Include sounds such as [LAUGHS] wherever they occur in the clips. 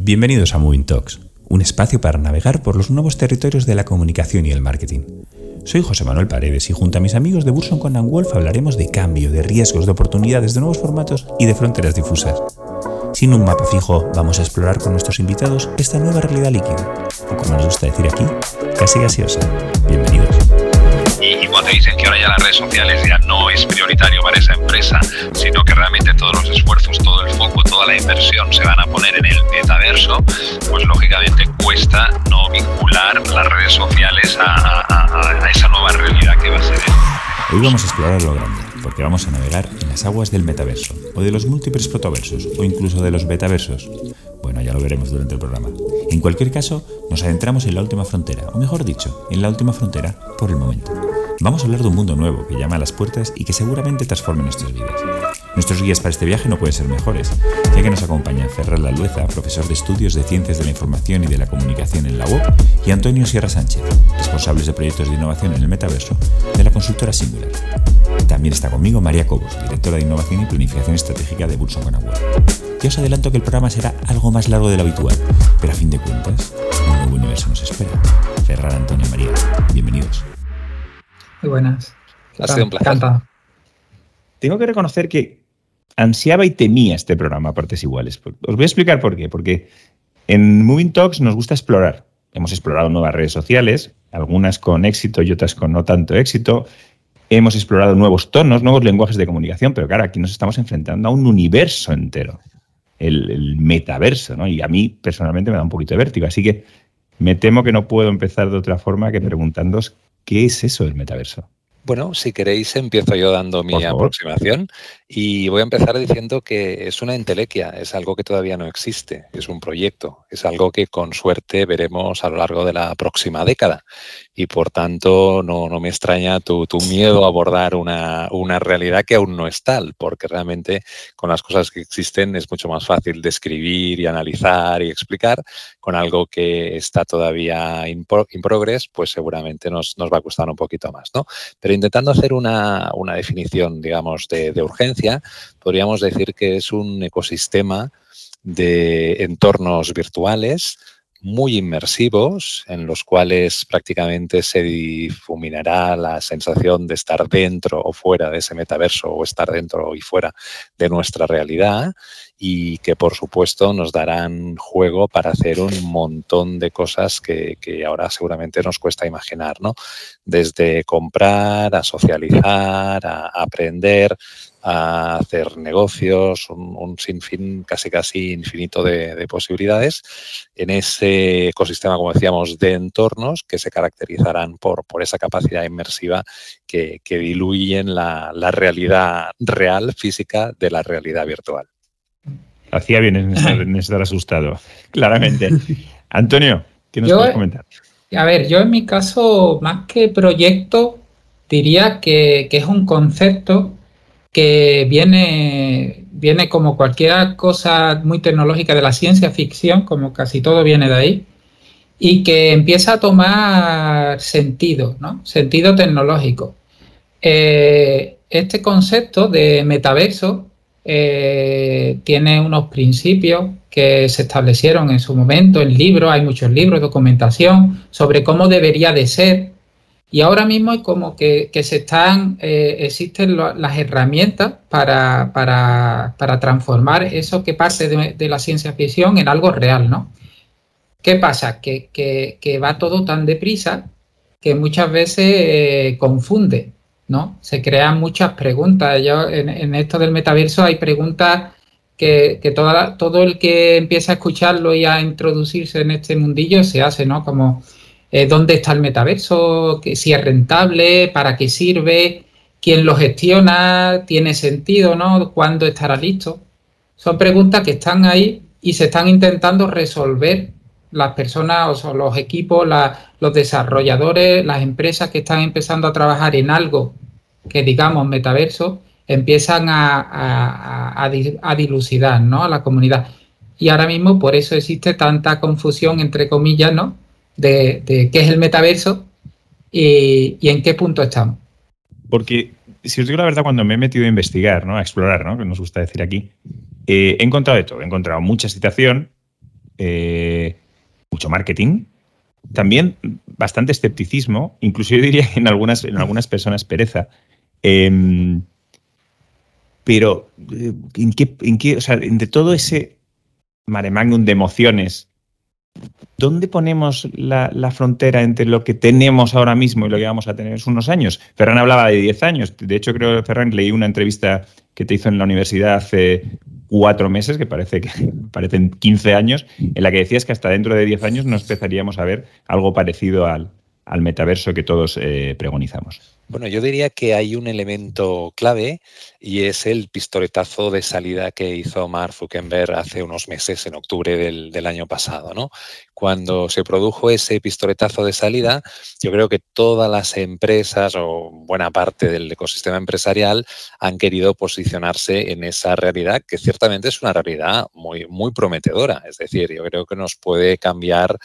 Bienvenidos a Moving Talks, un espacio para navegar por los nuevos territorios de la comunicación y el marketing. Soy José Manuel Paredes y junto a mis amigos de Burson Conan Wolf hablaremos de cambio, de riesgos, de oportunidades, de nuevos formatos y de fronteras difusas. Sin un mapa fijo, vamos a explorar con nuestros invitados esta nueva realidad líquida, o como nos gusta decir aquí, casi gaseosa. Bienvenidos. Y, cuando dicen que ahora ya las redes sociales ya no es prioritario para esa empresa, sino que realmente todos los esfuerzos, todo el foco, toda la inversión se van a poner en el metaverso, pues lógicamente cuesta no vincular las redes sociales a, a esa nueva realidad que va a ser. Hoy vamos a explorar lo grande, porque vamos a navegar en las aguas del metaverso, o de los múltiples protoversos, o incluso de los betaversos. Bueno, ya lo veremos durante el programa. En cualquier caso, nos adentramos en la última frontera, o mejor dicho, en la última frontera por el momento. Vamos a hablar de un mundo nuevo que llama a las puertas y que seguramente transforme nuestras vidas. Nuestros guías para este viaje no pueden ser mejores, ya que nos acompañan Ferrer Lalueza, profesor de estudios de Ciencias de la Información y de la Comunicación en la UOC, y Antonio Sierra Sánchez, responsables de proyectos de innovación en el metaverso de la consultora Singular. También está conmigo María Cobos, directora de Innovación y Planificación Estratégica de Burson Conagua. Ya os adelanto que el programa será algo más largo de lo habitual, pero a fin de cuentas, un nuevo universo nos espera. Ferrar, Antonio, María, bienvenidos. Muy buenas. Ha sido un placer. Tengo que reconocer que ansiaba y temía este programa a partes iguales. Os voy a explicar por qué. Porque en Moving Talks nos gusta explorar. Hemos explorado nuevas redes sociales, algunas con éxito y otras con no tanto éxito. Hemos explorado nuevos tonos, nuevos lenguajes de comunicación, pero claro, aquí nos estamos enfrentando a un universo entero, el, metaverso, ¿no? Y a mí personalmente me da un poquito de vértigo. Así que me temo que no puedo empezar de otra forma que preguntándoos qué es eso del metaverso. Bueno, si queréis, empiezo yo dando mi aproximación y voy a empezar diciendo que es una entelequia, es algo que todavía no existe, es un proyecto, es algo que con suerte veremos a lo largo de la próxima década y por tanto no, me extraña tu, miedo a abordar una, una, realidad que aún no es tal, porque realmente con las cosas que existen es mucho más fácil describir y analizar y explicar, con algo que está todavía in, progress, pues seguramente nos, va a costar un poquito más, ¿no? Pero intentando hacer una, definición, digamos, de, de urgencia, podríamos decir que es un ecosistema de entornos virtuales muy inmersivos, en los cuales prácticamente se difuminará la sensación de estar dentro o fuera de ese metaverso o estar dentro y fuera de nuestra realidad y que por supuesto nos darán juego para hacer un montón de cosas que, ahora seguramente nos cuesta imaginar, ¿no? Desde comprar, a socializar, a aprender, a hacer negocios, un, sinfín casi casi infinito de, posibilidades en ese ecosistema, como decíamos, de entornos que se caracterizarán por, por esa capacidad inmersiva que, diluyen la, realidad real, física, de la realidad virtual. Hacía bien [LAUGHS] en estar, asustado, claramente. Antonio, ¿qué nos puedes comentar? A ver, yo en mi caso, más que proyecto, diría que, que es un concepto que viene, viene como cualquier cosa muy tecnológica de la ciencia ficción, como casi todo viene de ahí, y que empieza a tomar sentido, ¿no? Sentido tecnológico. Eh, este concepto de metaverso eh, tiene unos principios que se establecieron en su momento en libros, hay muchos libros, documentación sobre cómo debería de ser y ahora mismo es como que, se están, eh, existen las herramientas para, transformar eso que parte de, la ciencia ficción en algo real, ¿no? ¿Qué pasa? Que, va todo tan deprisa que muchas veces eh, confunde, ¿no? Se crean muchas preguntas. Yo, en, esto del metaverso hay preguntas que, todo el que empieza a escucharlo y a introducirse en este mundillo se hace, ¿no? Como eh, dónde está el metaverso, si es rentable, para qué sirve, quién lo gestiona, tiene sentido, ¿no? ¿Cuándo estará listo? Son preguntas que están ahí y se están intentando resolver las personas o los equipos, los desarrolladores, las empresas que están empezando a trabajar en algo que digamos metaverso, empiezan a, a dilucidar ¿no? a la comunidad. Y ahora mismo por eso existe tanta confusión, entre comillas, ¿no? de, qué es el metaverso y, en qué punto estamos. Porque, si os digo la verdad, cuando me he metido a investigar, ¿no? a explorar, ¿no? que nos gusta decir aquí, eh, he encontrado de todo. He encontrado mucha citación, eh, mucho marketing, también bastante escepticismo, incluso yo diría que en algunas, en algunas personas pereza. Em, pero, eh, ¿en qué, en qué, o sea, de todo ese mare magnum de emociones, ¿dónde ponemos la, frontera entre lo que tenemos ahora mismo y lo que vamos a tener en unos años? Ferran hablaba de 10 años. De hecho, creo, Ferran, leí una entrevista que te hizo en la universidad hace cuatro meses, que parece que [LAUGHS] parecen 15 años, en la que decías que hasta dentro de 10 años nos empezaríamos a ver algo parecido al, metaverso que todos eh, pregonizamos. Bueno, yo diría que hay un elemento clave y es el pistoletazo de salida que hizo Mark Zuckerberg hace unos meses, en octubre del, del, año pasado. ¿no? Cuando se produjo ese pistoletazo de salida, yo creo que todas las empresas o buena parte del ecosistema empresarial han querido posicionarse en esa realidad, que ciertamente es una realidad muy, muy prometedora. Es decir, yo creo que nos puede cambiar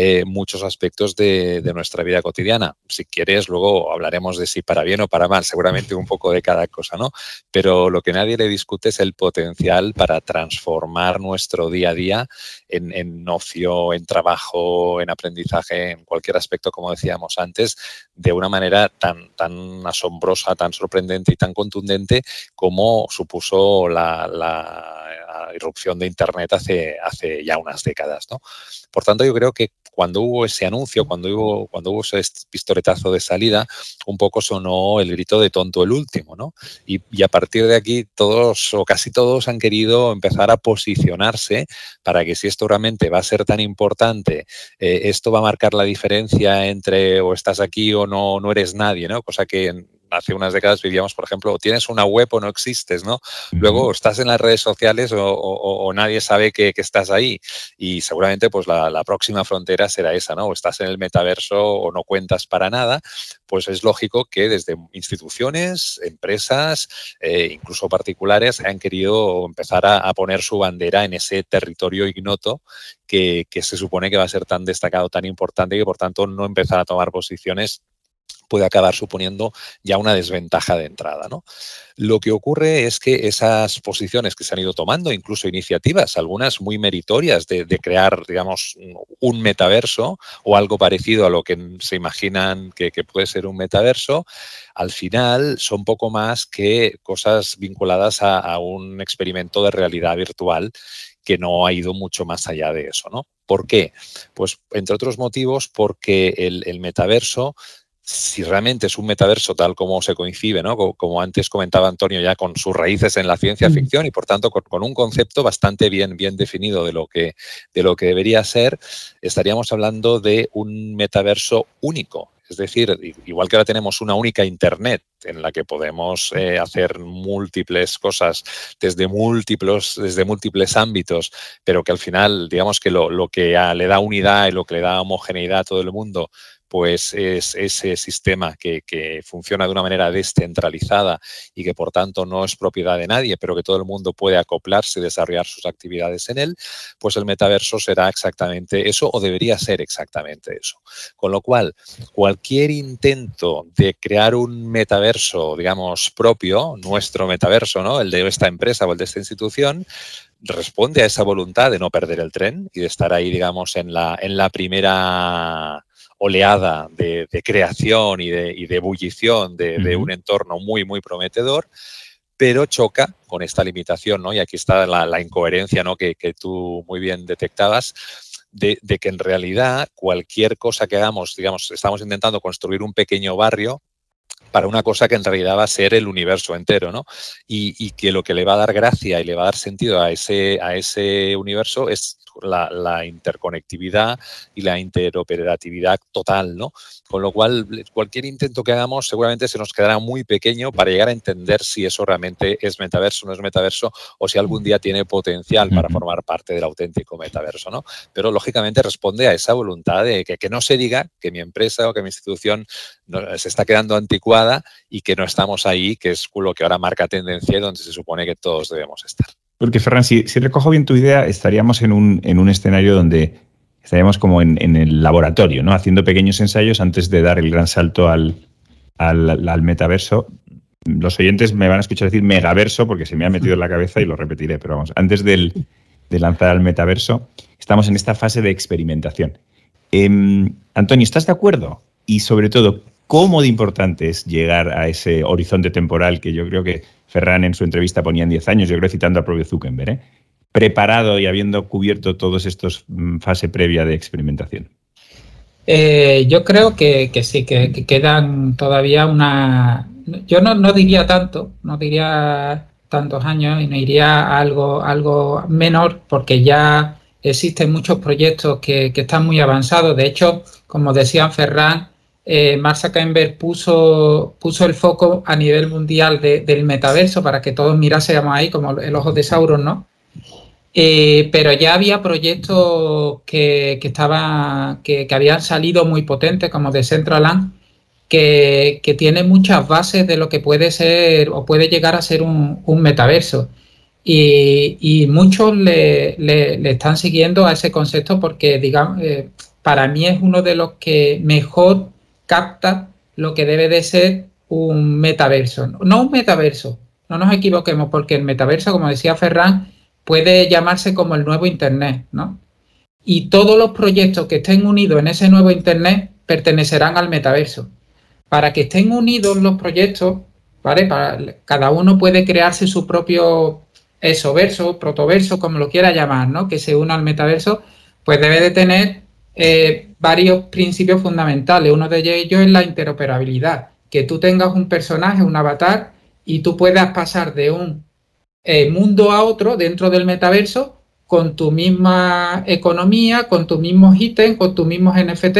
eh, muchos aspectos de, nuestra vida cotidiana. Si quieres, luego hablaremos de si para bien o para mal, seguramente un poco de cada cosa, ¿no? Pero lo que nadie le discute es el potencial para transformar nuestro día a día en, en ocio, en trabajo, en aprendizaje, en cualquier aspecto, como decíamos antes, de una manera tan, tan asombrosa, tan sorprendente y tan contundente como supuso la, la irrupción de Internet hace, hace ya unas décadas. ¿no? Por tanto, yo creo que cuando hubo ese anuncio, cuando hubo, cuando hubo ese pistoletazo de salida, un poco sonó el grito de tonto el último, ¿no? Y, a partir de aquí todos o casi todos han querido empezar a posicionarse para que si esto realmente va a ser tan importante, eh, esto va a marcar la diferencia entre o estás aquí o no, no eres nadie, ¿no? Cosa que hace unas décadas vivíamos, por ejemplo, tienes una web o no existes, ¿no? Luego estás en las redes sociales o, nadie sabe que, estás ahí. Y seguramente pues la, próxima frontera será esa, ¿no? O estás en el metaverso o no cuentas para nada. Pues es lógico que desde instituciones, empresas, eh, incluso particulares, han querido empezar a, poner su bandera en ese territorio ignoto que, que se supone que va a ser tan destacado, tan importante y que por tanto no empezar a tomar posiciones puede acabar suponiendo ya una desventaja de entrada. ¿no? Lo que ocurre es que esas posiciones que se han ido tomando, incluso iniciativas, algunas muy meritorias de, crear, digamos, un metaverso o algo parecido a lo que se imaginan que, puede ser un metaverso, al final son poco más que cosas vinculadas a, un experimento de realidad virtual que no ha ido mucho más allá de eso, ¿no? ¿Por qué? Pues, entre otros motivos, porque el, el metaverso si realmente es un metaverso tal como se coincide, ¿no? Como, antes comentaba Antonio, ya con sus raíces en la ciencia ficción y por tanto con, un concepto bastante bien, bien definido de lo, que, de lo que debería ser, estaríamos hablando de un metaverso único. Es decir, igual que ahora tenemos una única Internet en la que podemos eh, hacer múltiples cosas desde múltiples, desde múltiples ámbitos, pero que al final, digamos que lo, lo que le da unidad y lo que le da homogeneidad a todo el mundo pues es ese sistema que, funciona de una manera descentralizada y que por tanto no es propiedad de nadie, pero que todo el mundo puede acoplarse y desarrollar sus actividades en él, pues el metaverso será exactamente eso o debería ser exactamente eso. Con lo cual, cualquier intento de crear un metaverso, digamos, propio, nuestro metaverso, ¿no? el de esta empresa o el de esta institución, responde a esa voluntad de no perder el tren y de estar ahí, digamos, en la, en la primera oleada de, creación y de, ebullición de, un entorno muy, muy prometedor, pero choca con esta limitación, ¿no? Y aquí está la, incoherencia, ¿no? Que, tú muy bien detectabas, de, que en realidad cualquier cosa que hagamos, digamos, estamos intentando construir un pequeño barrio para una cosa que en realidad va a ser el universo entero, ¿no? Y, y, que lo que le va a dar gracia y le va a dar sentido a ese, a ese universo es la, interconectividad y la interoperatividad total, ¿no? Con lo cual, cualquier intento que hagamos seguramente se nos quedará muy pequeño para llegar a entender si eso realmente es metaverso o no es metaverso o si algún día tiene potencial para formar parte del auténtico metaverso, ¿no? Pero lógicamente responde a esa voluntad de que, que no se diga que mi empresa o que mi institución se está quedando anticuada y que no estamos ahí, que es lo que ahora marca tendencia y donde se supone que todos debemos estar. Porque, Ferran, si, recojo bien tu idea, estaríamos en un, en un escenario donde estaríamos como en, el laboratorio, ¿no? Haciendo pequeños ensayos antes de dar el gran salto al, al, metaverso. Los oyentes me van a escuchar decir megaverso porque se me ha metido en la cabeza y lo repetiré, pero vamos, antes del, de lanzar al metaverso, estamos en esta fase de experimentación. Em, Antonio, ¿estás de acuerdo? Y sobre todo, ¿cómo de importante es llegar a ese horizonte temporal que yo creo que Ferran en su entrevista ponía en 10 años, yo creo citando al propio Zuckerberg, ¿eh? preparado y habiendo cubierto todos estos mm, fase previa de experimentación? Eh, yo creo que, sí, que, quedan todavía una... Yo no, no, diría tanto, no diría tantos años y no iría algo, algo menor porque ya existen muchos proyectos que, están muy avanzados. De hecho, como decía Ferran, eh, Mark puso, puso el foco a nivel mundial del metaverso para que todos mirásemos ahí como el ojo de Sauron, ¿no? Eh, pero ya había proyectos que, que, que, habían salido muy potentes, como de Centraland, que, que tiene muchas bases de lo que puede ser o puede llegar a ser un, metaverso. Y, muchos le, le, están siguiendo a ese concepto porque, digamos, eh, para mí es uno de los que mejor capta lo que debe de ser un metaverso. No un metaverso, no nos equivoquemos, porque el metaverso, como decía Ferran, puede llamarse como el nuevo Internet, ¿no? Y todos los proyectos que estén unidos en ese nuevo Internet pertenecerán al metaverso. Para que estén unidos los proyectos, ¿vale? cada uno puede crearse su propio esoverso, protoverso, como lo quiera llamar, ¿no? Que se una al metaverso, pues debe de tener eh, varios principios fundamentales. Uno de ellos es la interoperabilidad, que tú tengas un personaje, un avatar, y tú puedas pasar de un eh, mundo a otro dentro del metaverso con tu misma economía, con tus mismos ítems, con tus mismos NFT,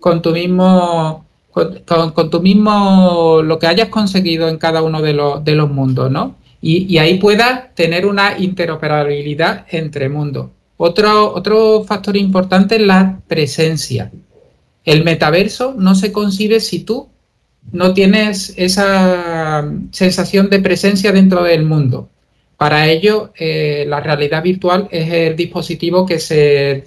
con tu mismo, con, tu mismo, lo que hayas conseguido en cada uno de los, de los mundos, ¿no? Y, ahí puedas tener una interoperabilidad entre mundos. Otro, otro factor importante es la presencia. El metaverso no se concibe si tú no tienes esa sensación de presencia dentro del mundo. Para ello, eh, la realidad virtual es el dispositivo que se,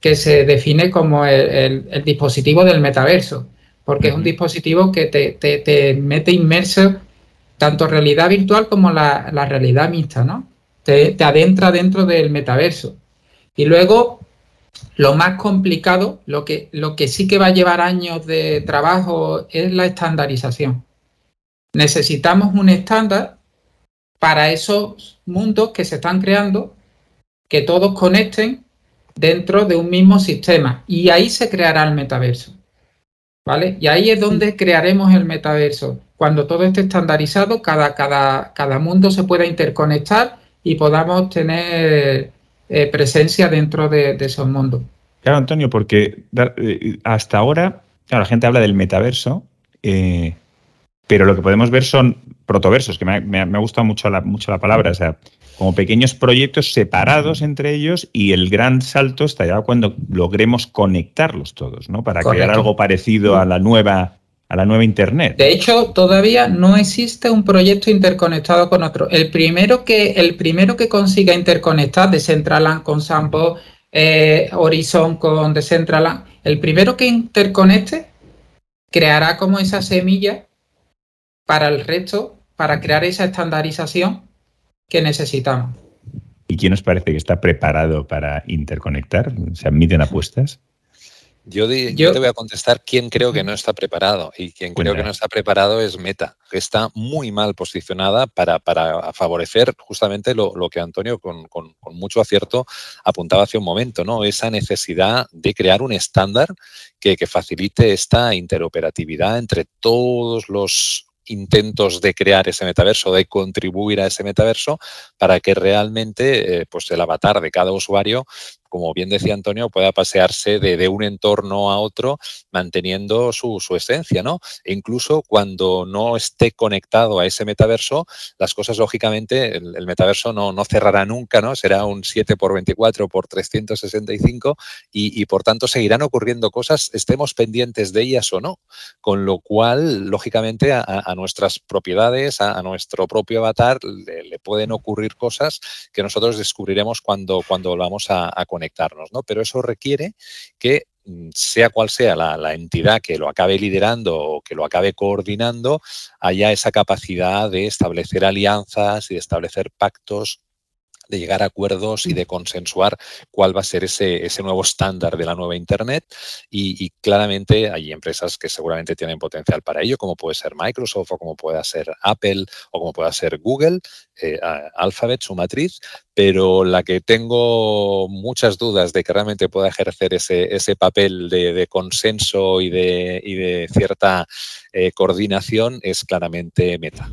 que se define como el, dispositivo del metaverso, porque es un dispositivo que te, mete inmerso tanto realidad virtual como la, realidad mixta, ¿no? Te, adentra dentro del metaverso. Y luego, lo más complicado, lo que, lo que sí que va a llevar años de trabajo es la estandarización. Necesitamos un estándar para esos mundos que se están creando, que todos conecten dentro de un mismo sistema. Y ahí se creará el metaverso. ¿Vale? Y ahí es donde crearemos el metaverso. Cuando todo esté estandarizado, cada, cada, cada mundo se pueda interconectar y podamos tener eh, presencia dentro de, esos mundos. Claro, Antonio, porque eh, hasta ahora, la gente habla del metaverso, eh, pero lo que podemos ver son protoversos, que me, ha gustado mucho la, mucho la palabra, o sea, como pequeños proyectos separados entre ellos y el gran salto estará cuando logremos conectarlos todos, ¿no? Para crear algo parecido a la nueva a la nueva internet. De hecho, todavía no existe un proyecto interconectado con otro. El primero que el primero que consiga interconectar Decentraland con Sampo, eh, Horizon con Decentraland, el primero que interconecte creará como esa semilla para el resto, para crear esa estandarización que necesitamos. ¿Y quién os parece que está preparado para interconectar? ¿Se admiten apuestas? Yo, te voy a contestar quién creo que no está preparado. Y quien creo que no está preparado es Meta, que está muy mal posicionada para, favorecer justamente lo, que Antonio con, mucho acierto apuntaba hace un momento, ¿no? Esa necesidad de crear un estándar que, que facilite esta interoperatividad entre todos los intentos de crear ese metaverso, de contribuir a ese metaverso, para que realmente eh, pues el avatar de cada usuario como bien decía Antonio, pueda pasearse de, un entorno a otro manteniendo su, esencia, ¿no? E incluso cuando no esté conectado a ese metaverso, las cosas, lógicamente, el, metaverso no, no, cerrará nunca, ¿no? Será un 7 por 24 por 365 y, y, por tanto seguirán ocurriendo cosas, estemos pendientes de ellas o no. Con lo cual, lógicamente, a, nuestras propiedades, a, nuestro propio avatar, le, pueden ocurrir cosas que nosotros descubriremos cuando, cuando vamos a, a conectar ¿no? Pero eso requiere que mm, sea cual sea la, entidad que lo acabe liderando o que lo acabe coordinando, haya esa capacidad de establecer alianzas y de establecer pactos de llegar a acuerdos y de consensuar cuál va a ser ese, ese nuevo estándar de la nueva Internet. Y, claramente hay empresas que seguramente tienen potencial para ello, como puede ser Microsoft o como pueda ser Apple o como pueda ser Google, eh, Alphabet, su matriz, pero la que tengo muchas dudas de que realmente pueda ejercer ese, ese papel de, consenso y de, y de cierta eh, coordinación es claramente Meta.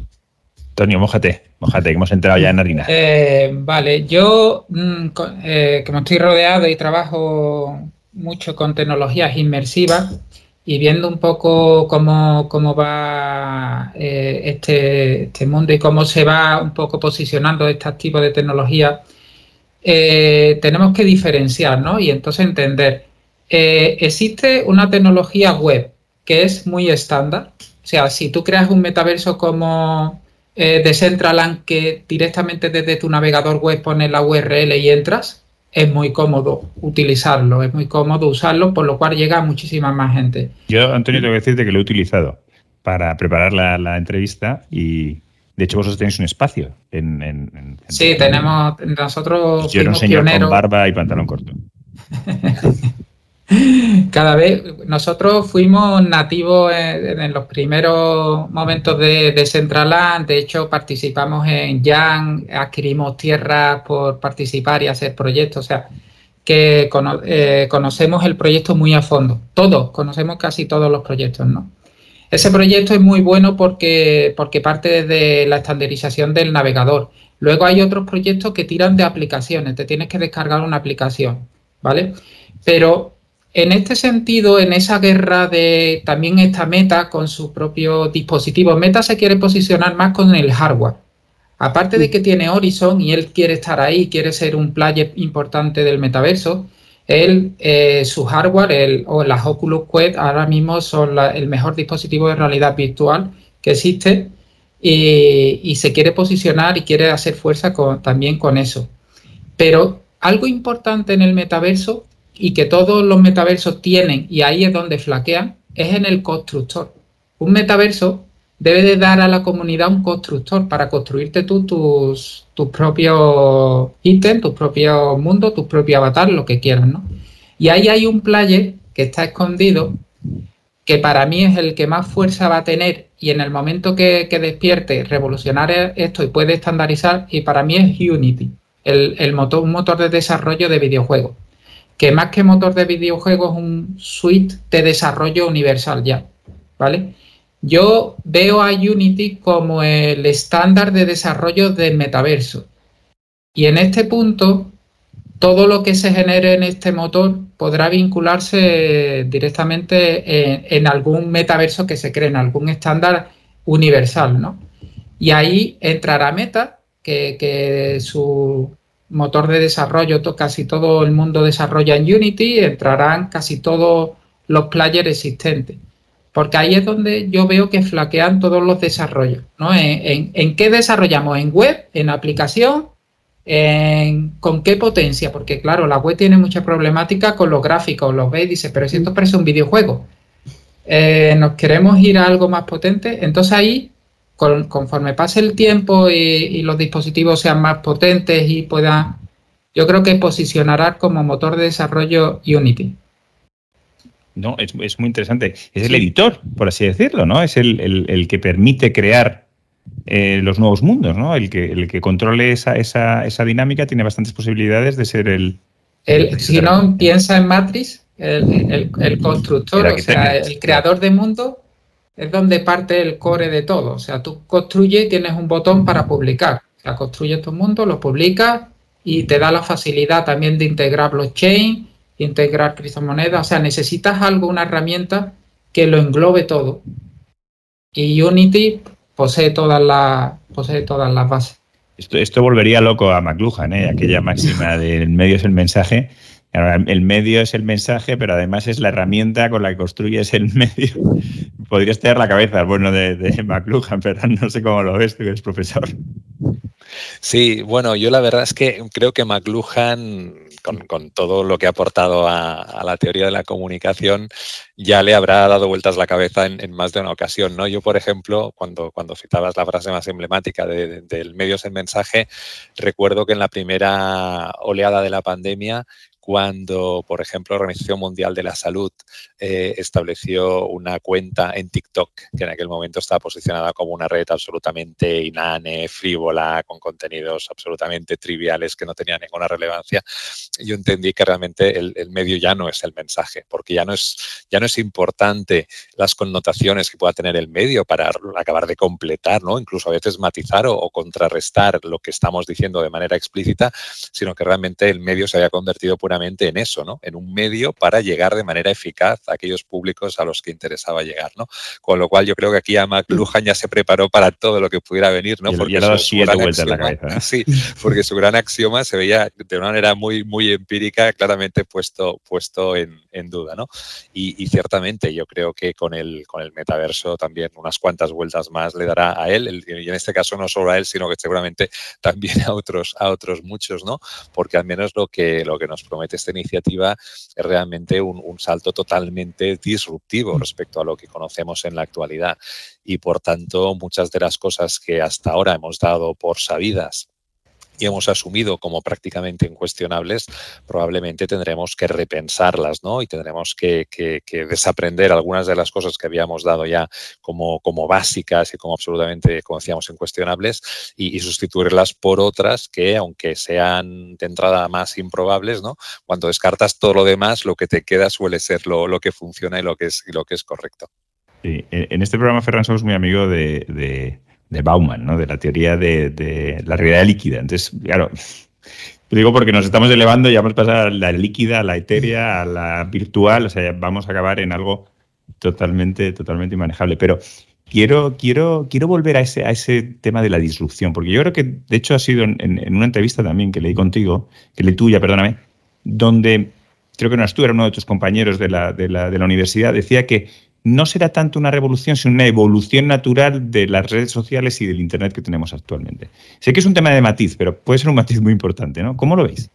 Antonio, mójate, mójate, que hemos entrado ya en harina. Eh, vale, yo mm, eh, me estoy rodeado y trabajo mucho con tecnologías inmersivas y viendo un poco cómo, cómo va eh, este, este, mundo y cómo se va un poco posicionando este tipo de tecnología, tenemos que diferenciar, ¿no? Y entonces entender, existe una tecnología web que es muy estándar, o sea, si tú creas un metaverso como eh, Decentraland que directamente desde tu navegador web pones la URL y entras, es muy cómodo utilizarlo, es muy cómodo usarlo, por lo cual llega a muchísima más gente. Yo, Antonio, tengo que decirte que lo he utilizado para preparar la, entrevista y de hecho vosotros tenéis un espacio en... sí, tenemos, nosotros... Yo era un señor con barba y pantalón corto. [LAUGHS] Cada vez, nosotros fuimos nativos en, los primeros momentos de, de Centraland, de hecho participamos en Jan, adquirimos tierras por participar y hacer proyectos, o sea, que eh, conocemos el proyecto muy a fondo, todos, conocemos casi todos los proyectos, ¿no? Ese proyecto es muy bueno porque, porque parte de la estandarización del navegador. Luego hay otros proyectos que tiran de aplicaciones, te tienes que descargar una aplicación, ¿vale? Pero en este sentido, en esa guerra de también esta Meta con su propio dispositivo, Meta se quiere posicionar más con el hardware. Aparte de que tiene Horizon y él quiere estar ahí, quiere ser un player importante del metaverso, él, eh, su hardware o las Oculus Quest ahora mismo son el mejor dispositivo de realidad virtual que existe y, se quiere posicionar y quiere hacer fuerza también con eso. Pero algo importante en el metaverso y que todos los metaversos tienen, y ahí es donde flaquean, es en el constructor. Un metaverso debe de dar a la comunidad un constructor para construirte tú tus, tus propios ítems, tus propios mundos, tus propios avatar, lo que quieras, ¿no? Y ahí hay un player que está escondido, que para mí es el que más fuerza va a tener y en el momento que, despierte revolucionar esto y puede estandarizar, y para mí es Unity, el, el motor, un motor de desarrollo de videojuegos que más que motor de videojuegos un suite de desarrollo universal ya, ¿vale? Yo veo a Unity como el estándar de desarrollo del metaverso. Y en este punto, todo lo que se genere en este motor podrá vincularse directamente en, algún metaverso que se cree, en algún estándar universal, ¿no? Y ahí entrará Meta, que, que su motor de desarrollo, casi todo el mundo desarrolla en Unity, entrarán casi todos los players existentes. Porque ahí es donde yo veo que flaquean todos los desarrollos. ¿no? ¿En, qué desarrollamos? ¿En web? ¿En aplicación? ¿Con qué potencia? Porque claro, la web tiene mucha problemática con los gráficos, los dice, pero si esto parece un videojuego. Eh, nos queremos ir a algo más potente. Entonces ahí conforme pase el tiempo y, los dispositivos sean más potentes y puedan, yo creo que posicionará como motor de desarrollo Unity. No, es, muy interesante. Es el editor, por así decirlo, ¿no? Es el, que permite crear eh, los nuevos mundos, ¿no? El que, el que controle esa, esa, dinámica tiene bastantes posibilidades de ser el... si no, piensa en Matrix, el, constructor, o sea, el creador de mundo es donde parte el core de todo. O sea, tú construyes y tienes un botón para publicar. O sea, construyes tu mundo, lo publicas y te da la facilidad también de integrar blockchain, integrar criptomonedas. O sea, necesitas algo, una herramienta que lo englobe todo. Y Unity posee todas las, posee todas las bases. Esto, esto volvería loco a McLuhan, ¿eh? aquella máxima del medio es el mensaje. El medio es el mensaje, pero además es la herramienta con la que construyes el [LAUGHS] medio. Podrías tener la cabeza, bueno, de, McLuhan, pero no sé cómo lo ves, tú eres profesor. Sí, bueno, yo la verdad es que creo que McLuhan, con, todo lo que ha aportado a, la teoría de la comunicación, ya le habrá dado vueltas la cabeza en, más de una ocasión. ¿no? Yo, por ejemplo, cuando, citabas la frase más emblemática del medios en mensaje, recuerdo que en la primera oleada de la pandemia cuando, por ejemplo, la Organización Mundial de la Salud eh, estableció una cuenta en TikTok, que en aquel momento estaba posicionada como una red absolutamente inane, frívola, con contenidos absolutamente triviales que no tenían ninguna relevancia, yo entendí que realmente el, medio ya no es el mensaje, porque ya no es, ya no es importante las connotaciones que pueda tener el medio para acabar de completar, ¿no? incluso a veces matizar o, o contrarrestar lo que estamos diciendo de manera explícita, sino que realmente el medio se había convertido puramente en eso, ¿no? en un medio para llegar de manera eficaz aquellos públicos a los que interesaba llegar, ¿no? Con lo cual yo creo que aquí a McLuhan ya se preparó para todo lo que pudiera venir, ¿no? Porque su gran axioma, ¿eh? [LAUGHS] Sí, porque su gran axioma se veía de una manera muy, muy empírica, claramente puesto, puesto en, duda, ¿no? Y, ciertamente yo creo que con el, con el metaverso también unas cuantas vueltas más le dará a él, y en este caso no solo a él, sino que seguramente también [LAUGHS] a otros, a otros muchos, ¿no? Porque al menos lo que, lo que nos promete esta iniciativa es realmente un, un salto totalmente disruptivo respecto a lo que conocemos en la actualidad. Y por tanto, muchas de las cosas que hasta ahora hemos dado por sabidas y hemos asumido como prácticamente incuestionables, probablemente tendremos que repensarlas, ¿no? Y tendremos que, desaprender algunas de las cosas que habíamos dado ya como, como básicas y como absolutamente, como decíamos, incuestionables y, sustituirlas por otras que, aunque sean de entrada más improbables, ¿no? Cuando descartas todo lo demás, lo que te queda suele ser lo, lo que funciona y lo que es, lo que es correcto. en este programa, Ferran, somos muy amigo de Bauman, ¿no? de la teoría de, la realidad líquida. Entonces, claro, lo digo porque nos estamos elevando y vamos a pasar a la líquida, a la etérea, a la virtual, o sea, vamos a acabar en algo totalmente, totalmente inmanejable. Pero quiero, quiero, quiero volver a ese, a ese tema de la disrupción, porque yo creo que, de hecho, ha sido en, una entrevista también que leí contigo, que leí tuya, perdóname, donde creo que no eras tú, era uno de tus compañeros de la, de la, de la universidad, decía que no será tanto una revolución, sino una evolución natural de las redes sociales y del Internet que tenemos actualmente. Sé que es un tema de matiz, pero puede ser un matiz muy importante, ¿no? ¿Cómo lo veis?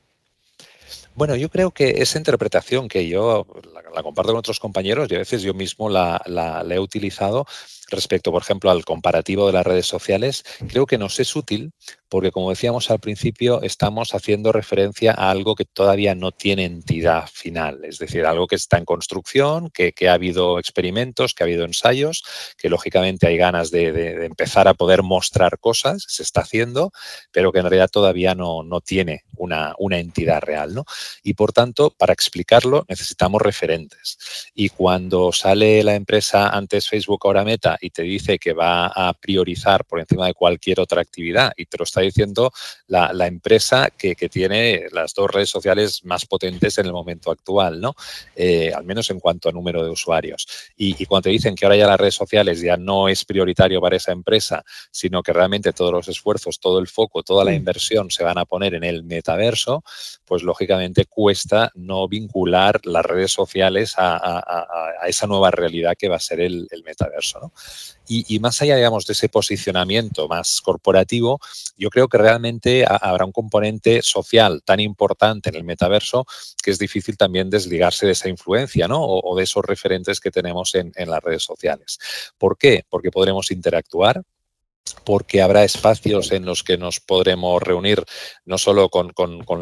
Bueno, yo creo que esa interpretación que yo la, comparto con otros compañeros y a veces yo mismo la, la he utilizado respecto, por ejemplo, al comparativo de las redes sociales, creo que nos es útil porque, como decíamos al principio, estamos haciendo referencia a algo que todavía no tiene entidad final, es decir, algo que está en construcción, que, ha habido experimentos, que ha habido ensayos, que lógicamente hay ganas de, empezar a poder mostrar cosas, se está haciendo, pero que en realidad todavía no, no tiene una, una entidad real. ¿no? Y por tanto, para explicarlo necesitamos referentes. Y cuando sale la empresa antes Facebook, ahora Meta, y te dice que va a priorizar por encima de cualquier otra actividad y te lo está diciendo la, empresa que, tiene las dos redes sociales más potentes en el momento actual, ¿no? Eh, al menos en cuanto a número de usuarios. Y, cuando te dicen que ahora ya las redes sociales ya no es prioritario para esa empresa, sino que realmente todos los esfuerzos, todo el foco, toda la mm. inversión se van a poner en el metaverso, pues lógicamente cuesta no vincular las redes sociales a, esa nueva realidad que va a ser el, metaverso. ¿no? Y, más allá, digamos, de ese posicionamiento más corporativo, yo creo que realmente habrá un componente social tan importante en el metaverso que es difícil también desligarse de esa influencia, ¿no? O, de esos referentes que tenemos en, en las redes sociales. ¿Por qué? Porque podremos interactuar, porque habrá espacios en los que nos podremos reunir no solo con,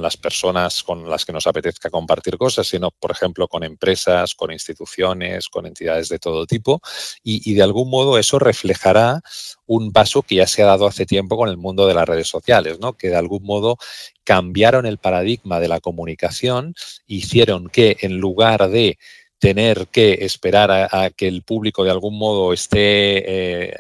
las personas con las que nos apetezca compartir cosas, sino, por ejemplo, con empresas, con instituciones, con entidades de todo tipo, y, de algún modo eso reflejará un paso que ya se ha dado hace tiempo con el mundo de las redes sociales, ¿no? que de algún modo cambiaron el paradigma de la comunicación, hicieron que en lugar de tener que esperar a, que el público de algún modo esté eh,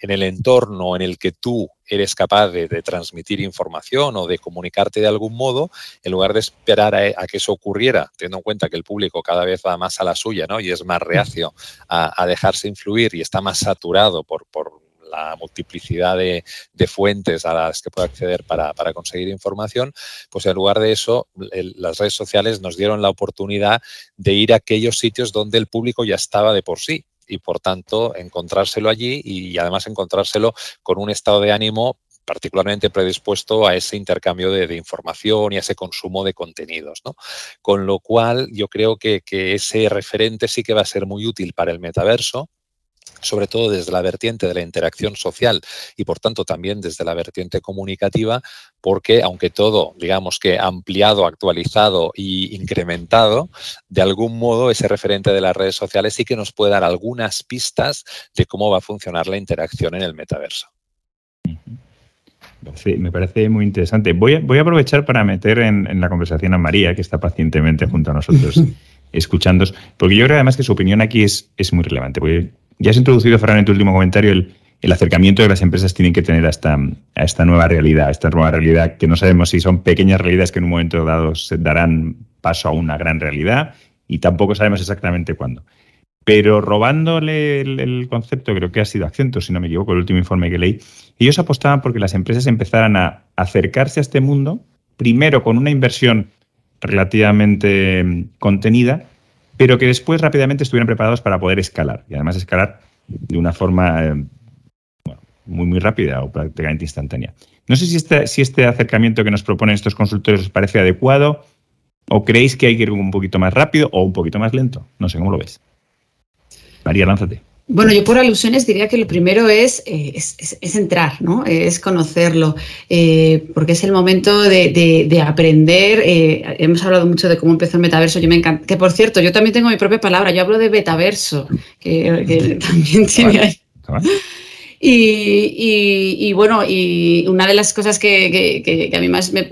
en el entorno en el que tú eres capaz de, transmitir información o de comunicarte de algún modo, en lugar de esperar a, que eso ocurriera, teniendo en cuenta que el público cada vez va más a la suya ¿no? y es más reacio a, dejarse influir y está más saturado por, por la multiplicidad de, fuentes a las que puede acceder para, conseguir información, pues en lugar de eso, las redes sociales nos dieron la oportunidad de ir a aquellos sitios donde el público ya estaba de por sí y por tanto encontrárselo allí y además encontrárselo con un estado de ánimo particularmente predispuesto a ese intercambio de, información y a ese consumo de contenidos. Con lo cual, yo creo que, que ese referente sí que va a ser muy útil para el metaverso sobre todo desde la vertiente de la interacción social y por tanto también desde la vertiente comunicativa, porque aunque todo, digamos que ampliado, actualizado e incrementado, de algún modo ese referente de las redes sociales sí que nos puede dar algunas pistas de cómo va a funcionar la interacción en el metaverso. me parece muy interesante. Voy a, voy a aprovechar para meter en, la conversación a María, que está pacientemente junto a nosotros [LAUGHS] escuchando, porque yo creo además que su opinión aquí es, es muy relevante. Ya has introducido, Ferran, en tu último comentario el, acercamiento que las empresas tienen que tener a esta, nueva realidad, a esta nueva realidad que no sabemos si son pequeñas realidades que en un momento dado se darán paso a una gran realidad y tampoco sabemos exactamente cuándo. Pero robándole el, concepto, creo que ha sido Acento, si no me equivoco, el último informe que leí, ellos apostaban porque las empresas empezaran a acercarse a este mundo, primero con una inversión relativamente contenida pero que después rápidamente estuvieran preparados para poder escalar y además escalar de una forma eh, muy, muy rápida o prácticamente instantánea. No sé si este, si este acercamiento que nos proponen estos consultores os parece adecuado o creéis que hay que ir un poquito más rápido o un poquito más lento. No sé cómo lo ves. María, lánzate. Bueno, yo por alusiones diría que lo primero es, eh, es, entrar, ¿no? Es conocerlo, eh, porque es el momento de, aprender. Eh, hemos hablado mucho de cómo empezó el metaverso, yo me encanta. Que por cierto, yo también tengo mi propia palabra, yo hablo de metaverso, que, [LAUGHS] también tiene ahí. Y, bueno, y una de las cosas que, a mí más me,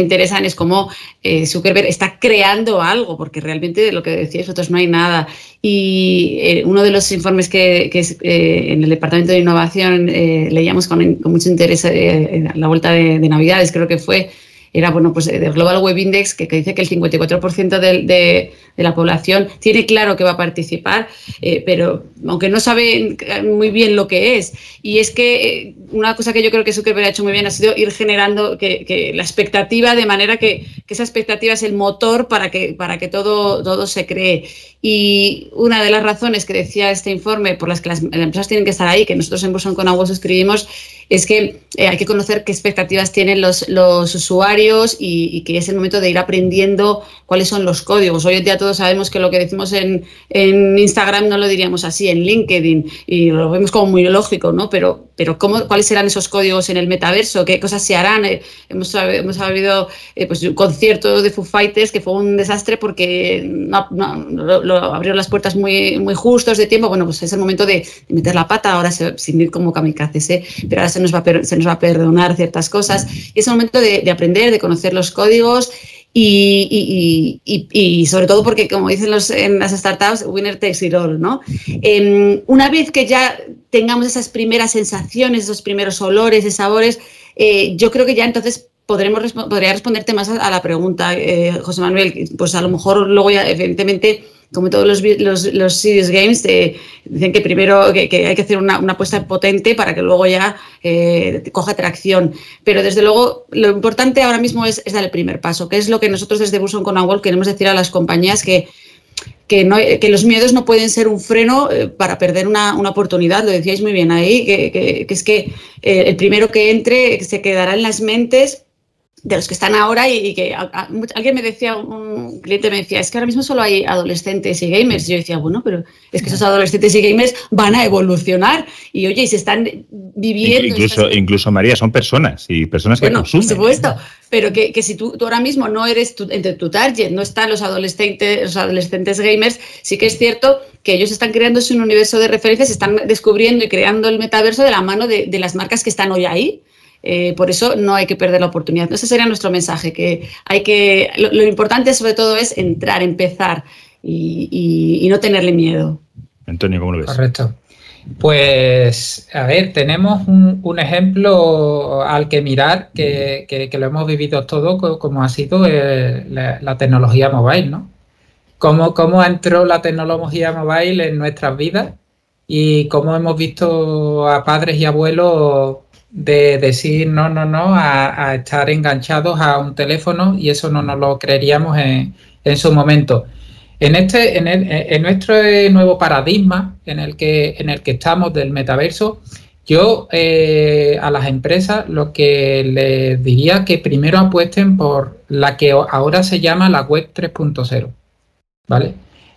interesan es cómo eh, Zuckerberg está creando algo, porque realmente de lo que decíais vosotros no hay nada. Y eh, uno de los informes que, eh, en el Departamento de Innovación leíamos con, mucho interés en la vuelta de, de Navidades, creo que fue era bueno, pues del Global Web Index, que, dice que el 54% de, la población tiene claro que va a participar, eh, pero aunque no sabe muy bien lo que es. Y es que eh, una cosa que yo creo que Zuckerberg ha hecho muy bien ha sido ir generando que, la expectativa, de manera que, esa expectativa es el motor para que, para que todo, todo se cree. Y una de las razones que decía este informe por las que las, empresas tienen que estar ahí, que nosotros en Burson con Aguas escribimos, es que eh, hay que conocer qué expectativas tienen los, los usuarios y, que es el momento de ir aprendiendo cuáles son los códigos. Hoy en día todos sabemos que lo que decimos en, en Instagram no lo diríamos así, en LinkedIn, y lo vemos como muy lógico, ¿no? Pero, pero ¿cómo, ¿cuáles serán esos códigos en el metaverso? ¿Qué cosas se harán? Eh, hemos, hemos habido eh, pues, un concierto de Foo Fighters que fue un desastre porque no, lo, abrieron las puertas muy, muy justos de tiempo. Bueno, pues es el momento de, meter la pata, ahora sin ir como kamikazes, ¿eh? pero ahora se nos, va a se nos va a perdonar ciertas cosas. Y es el momento de, aprender, de conocer los códigos y, sobre todo porque, como dicen los, en las startups, winner takes it all, ¿no? Em, una vez que ya tengamos esas primeras sensaciones, esos primeros olores y sabores, eh, yo creo que ya entonces podremos podría responderte más a, la pregunta, eh, José Manuel. Pues a lo mejor luego ya, evidentemente, como todos los, los, los Serious Games, eh, dicen que primero que, hay que hacer una, apuesta potente para que luego ya eh, coja tracción. Pero desde luego lo importante ahora mismo es, dar el primer paso, que es lo que nosotros desde Burson con Awol queremos decir a las compañías que que, no, que, los miedos no pueden ser un freno eh, para perder una, una oportunidad, lo decíais muy bien ahí, que, que, que es que el primero que entre se quedará en las mentes de los que están ahora y, que alguien me decía, un cliente me decía, es que ahora mismo solo hay adolescentes y gamers. Y yo decía, bueno, pero es que esos adolescentes y gamers van a evolucionar y oye, y se están viviendo. Incluso, incluso María, son personas y personas que consumen. Por supuesto, pero que, que si tú, tú, ahora mismo no eres entre tu target, no están los adolescentes, los adolescentes gamers, sí que es cierto que ellos están creándose un universo de referencias, están descubriendo y creando el metaverso de la mano de, de las marcas que están hoy ahí. Eh, por eso no hay que perder la oportunidad. Ese sería nuestro mensaje, que hay que, lo, importante sobre todo es entrar, empezar y, no tenerle miedo. Antonio, ¿cómo lo ves? Correcto. Pues, a ver, tenemos un, ejemplo al que mirar que, lo hemos vivido todo, como ha sido eh, la, tecnología mobile, ¿no? Cómo, cómo entró la tecnología mobile en nuestras vidas y cómo hemos visto a padres y abuelos de decir no, no, no, a, estar enganchados a un teléfono y eso no nos lo creeríamos en, su momento. En, este, en, nuestro nuevo paradigma en el, que, en el que estamos del metaverso, Yo eh, a las empresas lo que les diría que primero apuesten por la que ahora se llama la web 3.0. ¿Vale?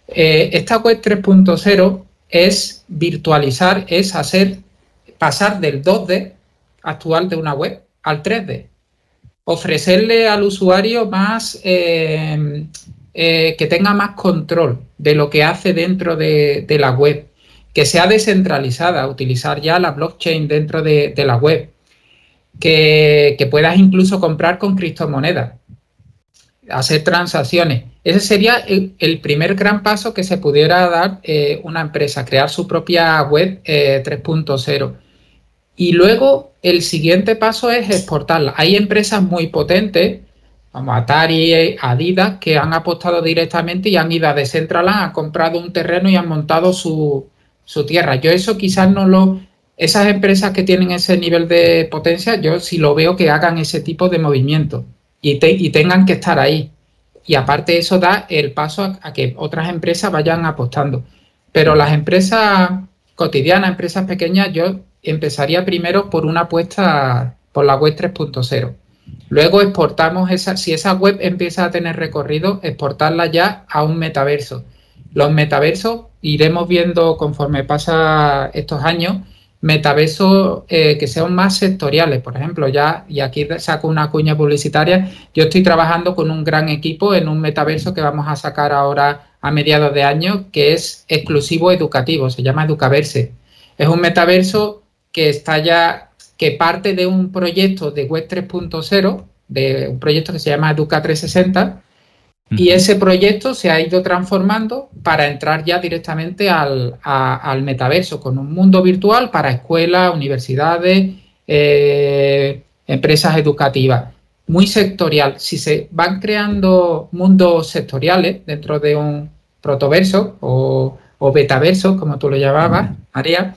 Eh, esta web 3.0 es virtualizar, es hacer pasar del 2D actual de una web al 3D. Ofrecerle al usuario más eh, que tenga más control de lo que hace dentro de la web que sea descentralizada, utilizar ya la blockchain dentro de, la web, que, puedas incluso comprar con criptomonedas, hacer transacciones. Ese sería el, primer gran paso que se pudiera dar eh, una empresa, crear su propia web 3.0. Y luego el siguiente paso es exportarla. Hay empresas muy potentes, como Atari, Adidas, que han apostado directamente y han ido a Decentraland, han comprado un terreno y han montado su, su tierra. Yo eso quizás no lo... Esas empresas que tienen ese nivel de potencia, yo sí lo veo que hagan ese tipo de movimiento y, y tengan que estar ahí. Y aparte eso da el paso a, que otras empresas vayan apostando. Pero las empresas cotidianas, empresas pequeñas, yo empezaría primero por una apuesta por la web 3.0. Luego exportamos esa, si esa web empieza a tener recorrido, exportarla ya a un metaverso. Los metaversos iremos viendo conforme pasa estos años, metaversos eh, que sean más sectoriales. Por ejemplo, ya, y aquí saco una cuña publicitaria, yo estoy trabajando con un gran equipo en un metaverso que vamos a sacar ahora a mediados de año, que es exclusivo educativo, se llama Educaverse. Es un metaverso que está ya, que parte de un proyecto de Web 3.0, de un proyecto que se llama Educa 360, y ese proyecto se ha ido transformando para entrar ya directamente al, metaverso, con un mundo virtual para escuelas, universidades, eh, empresas educativas. Muy sectorial. Si se van creando mundos sectoriales dentro de un protoverso o, betaverso, como tú lo llamabas, María,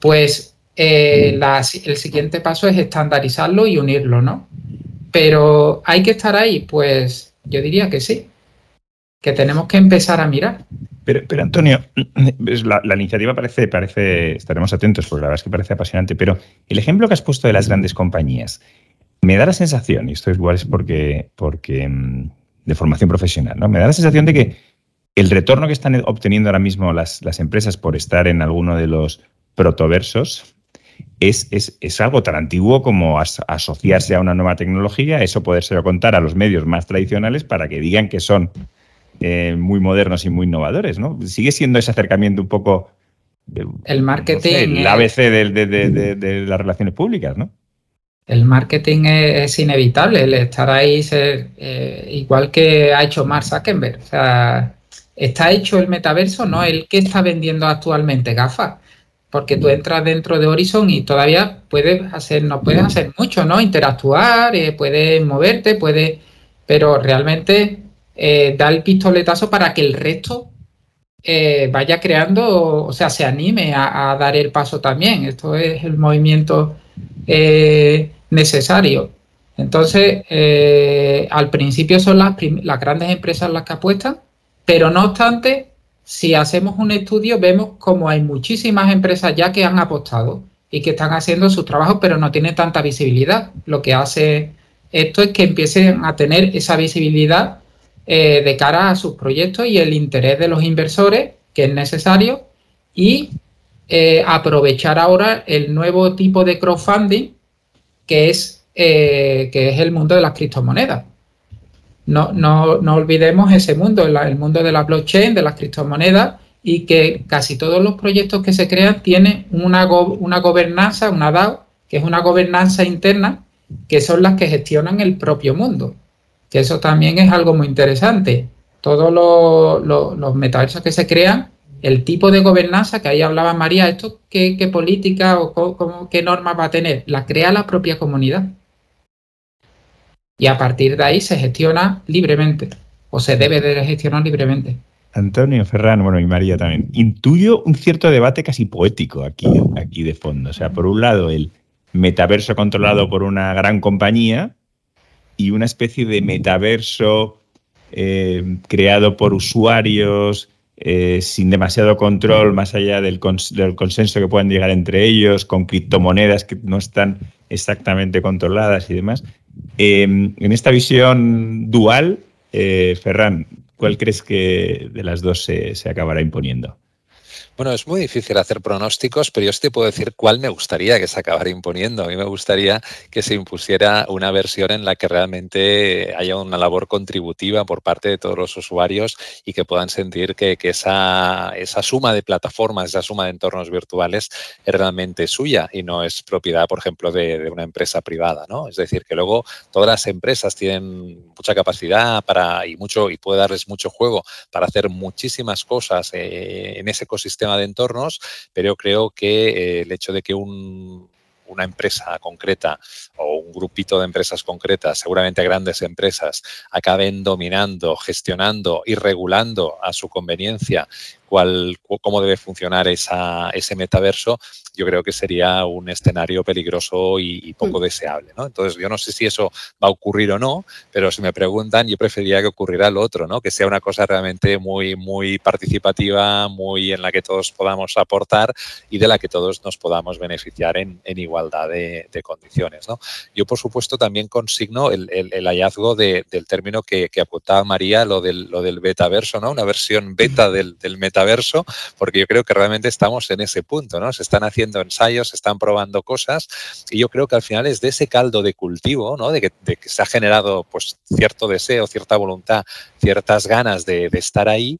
pues eh, el siguiente paso es estandarizarlo y unirlo, ¿no? Pero hay que estar ahí, pues yo diría que sí, que tenemos que empezar a mirar. Pero, pero Antonio, [CLEARS THROAT] la, la, iniciativa parece, parece, estaremos atentos porque la verdad es que parece apasionante, pero el ejemplo que has puesto de las grandes compañías, me da la sensación, y esto igual es porque, porque mm, de formación profesional, ¿no? Me da la sensación de que el retorno que están obteniendo ahora mismo las, las empresas por estar en alguno de los protoversos es, algo tan antiguo como asociarse a una nueva tecnología, eso podérselo contar a los medios más tradicionales para que digan que son eh, muy modernos y muy innovadores, ¿no? Sigue siendo ese acercamiento un poco... el marketing... el ABC de, las relaciones públicas, ¿no? El marketing es, inevitable, el estar ahí, ser, eh, igual que ha hecho Mark Zuckerberg. O sea, está hecho el metaverso, ¿no? El que está vendiendo actualmente gafas porque tú entras dentro de Horizon y todavía puedes hacer, no puedes hacer mucho, ¿no? Interactuar, eh, puedes moverte, puedes, pero realmente eh, da el pistoletazo para que el resto eh, vaya creando, o sea, se anime a, dar el paso también. Esto es el movimiento necesario. Entonces, al principio son las, las grandes empresas las que apuestan, pero no obstante, si hacemos un estudio, vemos como hay muchísimas empresas ya que han apostado y que están haciendo sus trabajos, pero no tienen tanta visibilidad. Lo que hace esto es que empiecen a tener esa visibilidad eh, de cara a sus proyectos y el interés de los inversores, que es necesario, y eh, aprovechar ahora el nuevo tipo de crowdfunding, que es, eh, que es el mundo de las criptomonedas. No, no, no olvidemos ese mundo, el, mundo de la blockchain, de las criptomonedas, y que casi todos los proyectos que se crean tienen una, una gobernanza, una DAO, que es una gobernanza interna, que son las que gestionan el propio mundo. Que eso también es algo muy interesante. Todos los, los, metaversos que se crean, el tipo de gobernanza, que ahí hablaba María, esto qué, qué política o qué normas va a tener, la crea la propia comunidad y a partir de ahí se gestiona libremente o se debe de gestionar libremente. Antonio Ferran, bueno, y María también. Intuyo un cierto debate casi poético aquí, aquí de fondo. O sea, por un lado, el metaverso controlado por una gran compañía y una especie de metaverso eh, creado por usuarios eh, sin demasiado control, más allá del, consenso que puedan llegar entre ellos, con criptomonedas que no están exactamente controladas y demás. Em, en esta visión dual, eh, Ferran, ¿cuál crees que de las dos se acabará imponiendo? Bueno, es muy difícil hacer pronósticos, pero yo sí te puedo decir cuál me gustaría que se acabara imponiendo. A mí me gustaría que se impusiera una versión en la que realmente haya una labor contributiva por parte de todos los usuarios y que puedan sentir que, esa, esa, suma de plataformas, esa suma de entornos virtuales es realmente suya y no es propiedad, por ejemplo, de, una empresa privada. ¿no? Es decir, que luego todas las empresas tienen mucha capacidad para y mucho y puede darles mucho juego para hacer muchísimas cosas eh, en ese ecosistema de entornos, pero creo que eh, el hecho de que una empresa concreta o un grupito de empresas concretas, seguramente grandes empresas, acaben dominando, gestionando y regulando a su conveniencia cuál, cómo debe funcionar esa, ese metaverso, yo creo que sería un escenario peligroso y, poco mm. deseable. ¿no? Entonces, yo no sé si eso va a ocurrir o no, pero si me preguntan, yo preferiría que ocurriera lo otro, ¿no? que sea una cosa realmente muy, muy participativa, muy en la que todos podamos aportar y de la que todos nos podamos beneficiar en, igualdad de, condiciones. ¿no? Yo, por supuesto, también consigno el, hallazgo del término que, que, apuntaba María, lo del, lo del betaverso, ¿no? una versión beta del, del metaverso verso, porque yo creo que realmente estamos en ese punto, ¿no? Se están haciendo ensayos, se están probando cosas y yo creo que al final es de ese caldo de cultivo, ¿no? De que, se ha generado pues cierto deseo, cierta voluntad, ciertas ganas de, de estar ahí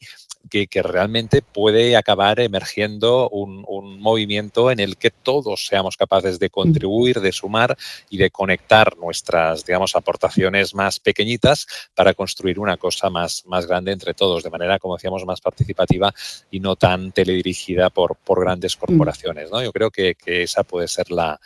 que, realmente puede acabar emergiendo un, movimiento en el que todos seamos capaces de contribuir, de sumar y de conectar nuestras, digamos, aportaciones más pequeñitas para construir una cosa más, más grande entre todos, de manera, como decíamos, más participativa y no tan teledirigida por, por grandes corporaciones. ¿no? Yo creo que, esa puede ser la,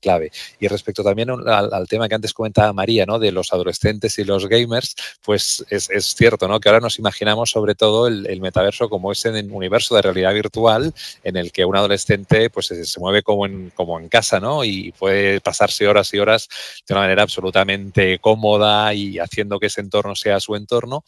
clave. Y respecto también al, tema que antes comentaba María, ¿no? de los adolescentes y los gamers, pues es, cierto ¿no? que ahora nos imaginamos sobre todo el metaverso como ese universo de realidad virtual en el que un adolescente pues se, mueve como en, como en casa, ¿no? Y puede pasarse horas y horas de una manera absolutamente cómoda y haciendo que ese entorno sea su entorno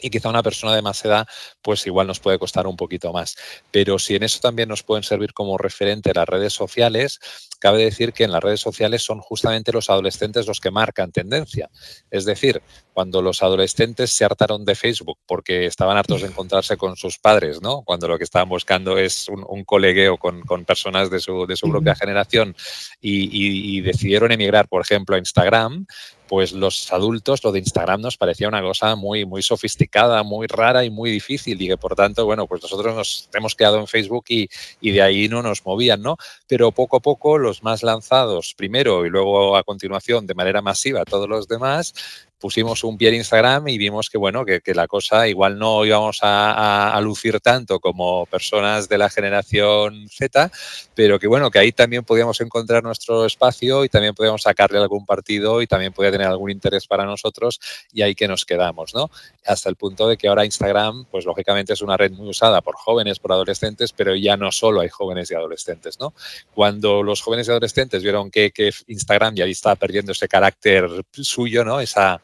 y quizá una persona de más edad, pues igual nos puede costar un poquito más. Pero si en eso también nos pueden servir como referente las redes sociales, cabe decir que en las redes sociales son justamente los adolescentes los que marcan tendencia. Es decir, cuando los adolescentes se hartaron de Facebook porque estaban hartos de encontrarse con sus padres, ¿no? Cuando lo que estaban buscando es un, colegueo con, personas de su, de su propia generación y, y decidieron emigrar, por ejemplo, a Instagram, pues los adultos, lo de Instagram nos parecía una cosa muy, muy sofisticada, muy rara y muy difícil y que por tanto, bueno, pues nosotros nos hemos quedado en Facebook y, y, de ahí no nos movían, ¿no? Pero poco a poco los más lanzados primero y luego a continuación de manera masiva todos los demás, pusimos un pie en Instagram y vimos que, bueno, que, la cosa igual no íbamos a, lucir tanto como personas de la generación Z, pero que, bueno, que ahí también podíamos encontrar nuestro espacio y también podíamos sacarle algún partido y también podía tener algún interés para nosotros y ahí que nos quedamos, ¿no? Hasta el punto de que ahora Instagram, pues lógicamente es una red muy usada por jóvenes, por adolescentes, pero ya no solo hay jóvenes y adolescentes, ¿no? Cuando los jóvenes y adolescentes vieron que, que Instagram ya estaba perdiendo ese carácter suyo, ¿no? Esa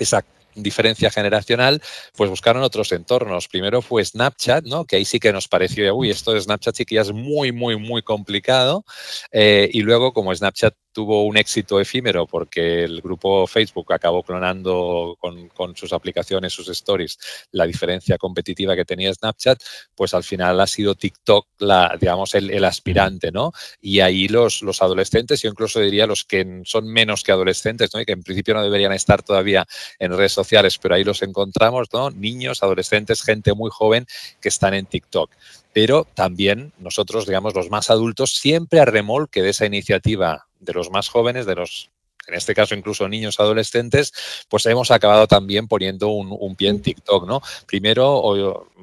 esa diferencia generacional, pues buscaron otros entornos. Primero fue Snapchat, ¿no? Que ahí sí que nos pareció, uy, esto de Snapchat sí que ya es muy, muy, muy complicado. Eh, y luego, como Snapchat tuvo un éxito efímero porque el grupo Facebook acabó clonando con, sus aplicaciones, sus stories, la diferencia competitiva que tenía Snapchat, pues al final ha sido TikTok la, digamos, el, aspirante, ¿no? Y ahí los, los adolescentes, yo incluso diría los que son menos que adolescentes, ¿no? Y que en principio no deberían estar todavía en redes sociales, pero ahí los encontramos, ¿no? Niños, adolescentes, gente muy joven que están en TikTok pero también nosotros, digamos, los más adultos, siempre a remolque de esa iniciativa de los más jóvenes, de los en este caso incluso niños adolescentes, pues hemos acabado también poniendo un, pie en TikTok, ¿no? Primero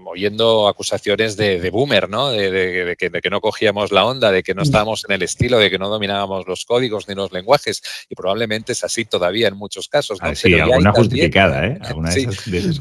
oyendo acusaciones de, boomer, ¿no? De, que, no cogíamos la onda, de que no estábamos en el estilo, de que no dominábamos los códigos ni los lenguajes, y probablemente es así todavía en muchos casos, ¿no? Ah, sí, alguna justificada, ¿eh? [LAUGHS] Alguna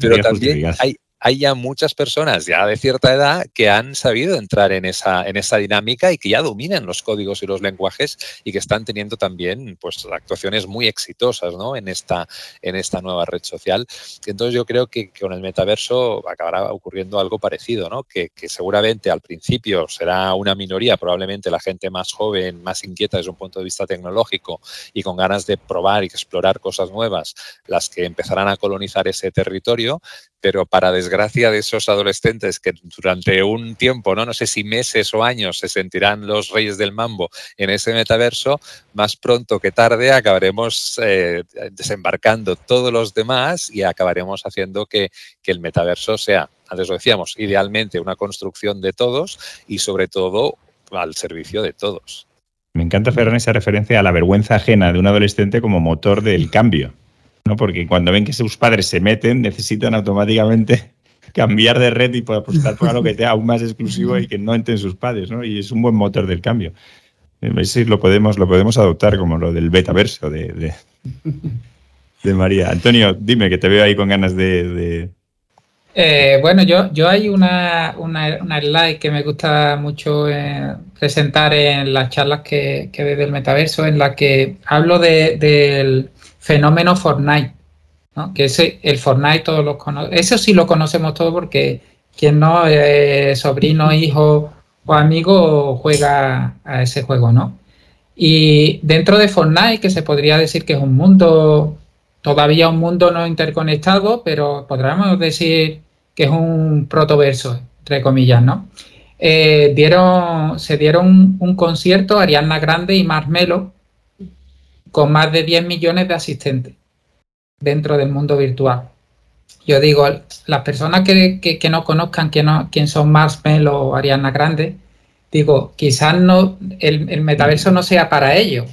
pero también hay, hay ya muchas personas ya de cierta edad que han sabido entrar en esa, en esa dinámica y que ya dominan los códigos y los lenguajes y que están teniendo también pues, actuaciones muy exitosas ¿no? en, esta, en esta nueva red social. Entonces yo creo que, con el metaverso acabará ocurriendo algo parecido, ¿no? que, que seguramente al principio será una minoría, probablemente la gente más joven, más inquieta desde un punto de vista tecnológico y con ganas de probar y explorar cosas nuevas, las que empezarán a colonizar ese territorio, pero para desgracia de esos adolescentes que durante un tiempo, no, no sé si meses o años, se sentirán los reyes del mambo en ese metaverso, más pronto que tarde acabaremos eh, desembarcando todos los demás y acabaremos haciendo que, que el metaverso sea, antes lo decíamos, idealmente una construcción de todos y sobre todo al servicio de todos. Me encanta, Ferran, esa referencia a la vergüenza ajena de un adolescente como motor del cambio. ¿No? Porque cuando ven que sus padres se meten, necesitan automáticamente [LAUGHS] cambiar de red y poder apostar por algo que sea aún más exclusivo y que no entren sus padres, ¿no? Y es un buen motor del cambio. Sí, lo podemos, lo podemos adoptar como lo del betaverso de, de, María. Antonio, dime que te veo ahí con ganas de. Eh, bueno, yo, yo hay una, una, una, slide que me gusta mucho eh, presentar en las charlas que, que del metaverso, en la que hablo de, del fenómeno Fortnite, ¿no? que ese, el Fortnite todos los conocemos, eso sí lo conocemos todos porque quien no, es sobrino, hijo o amigo juega a ese juego, ¿no? Y dentro de Fortnite, que se podría decir que es un mundo, todavía un mundo no interconectado, pero podríamos decir que es un protoverso, entre comillas, ¿no? Eh, dieron, se dieron un concierto Ariana Grande y Marmelo con más de 10 millones de asistentes dentro del mundo virtual. Yo digo, las personas que, no conozcan quién, no, quién son Marshmallow o Ariana Grande, digo, quizás no, el, metaverso no sea para ellos.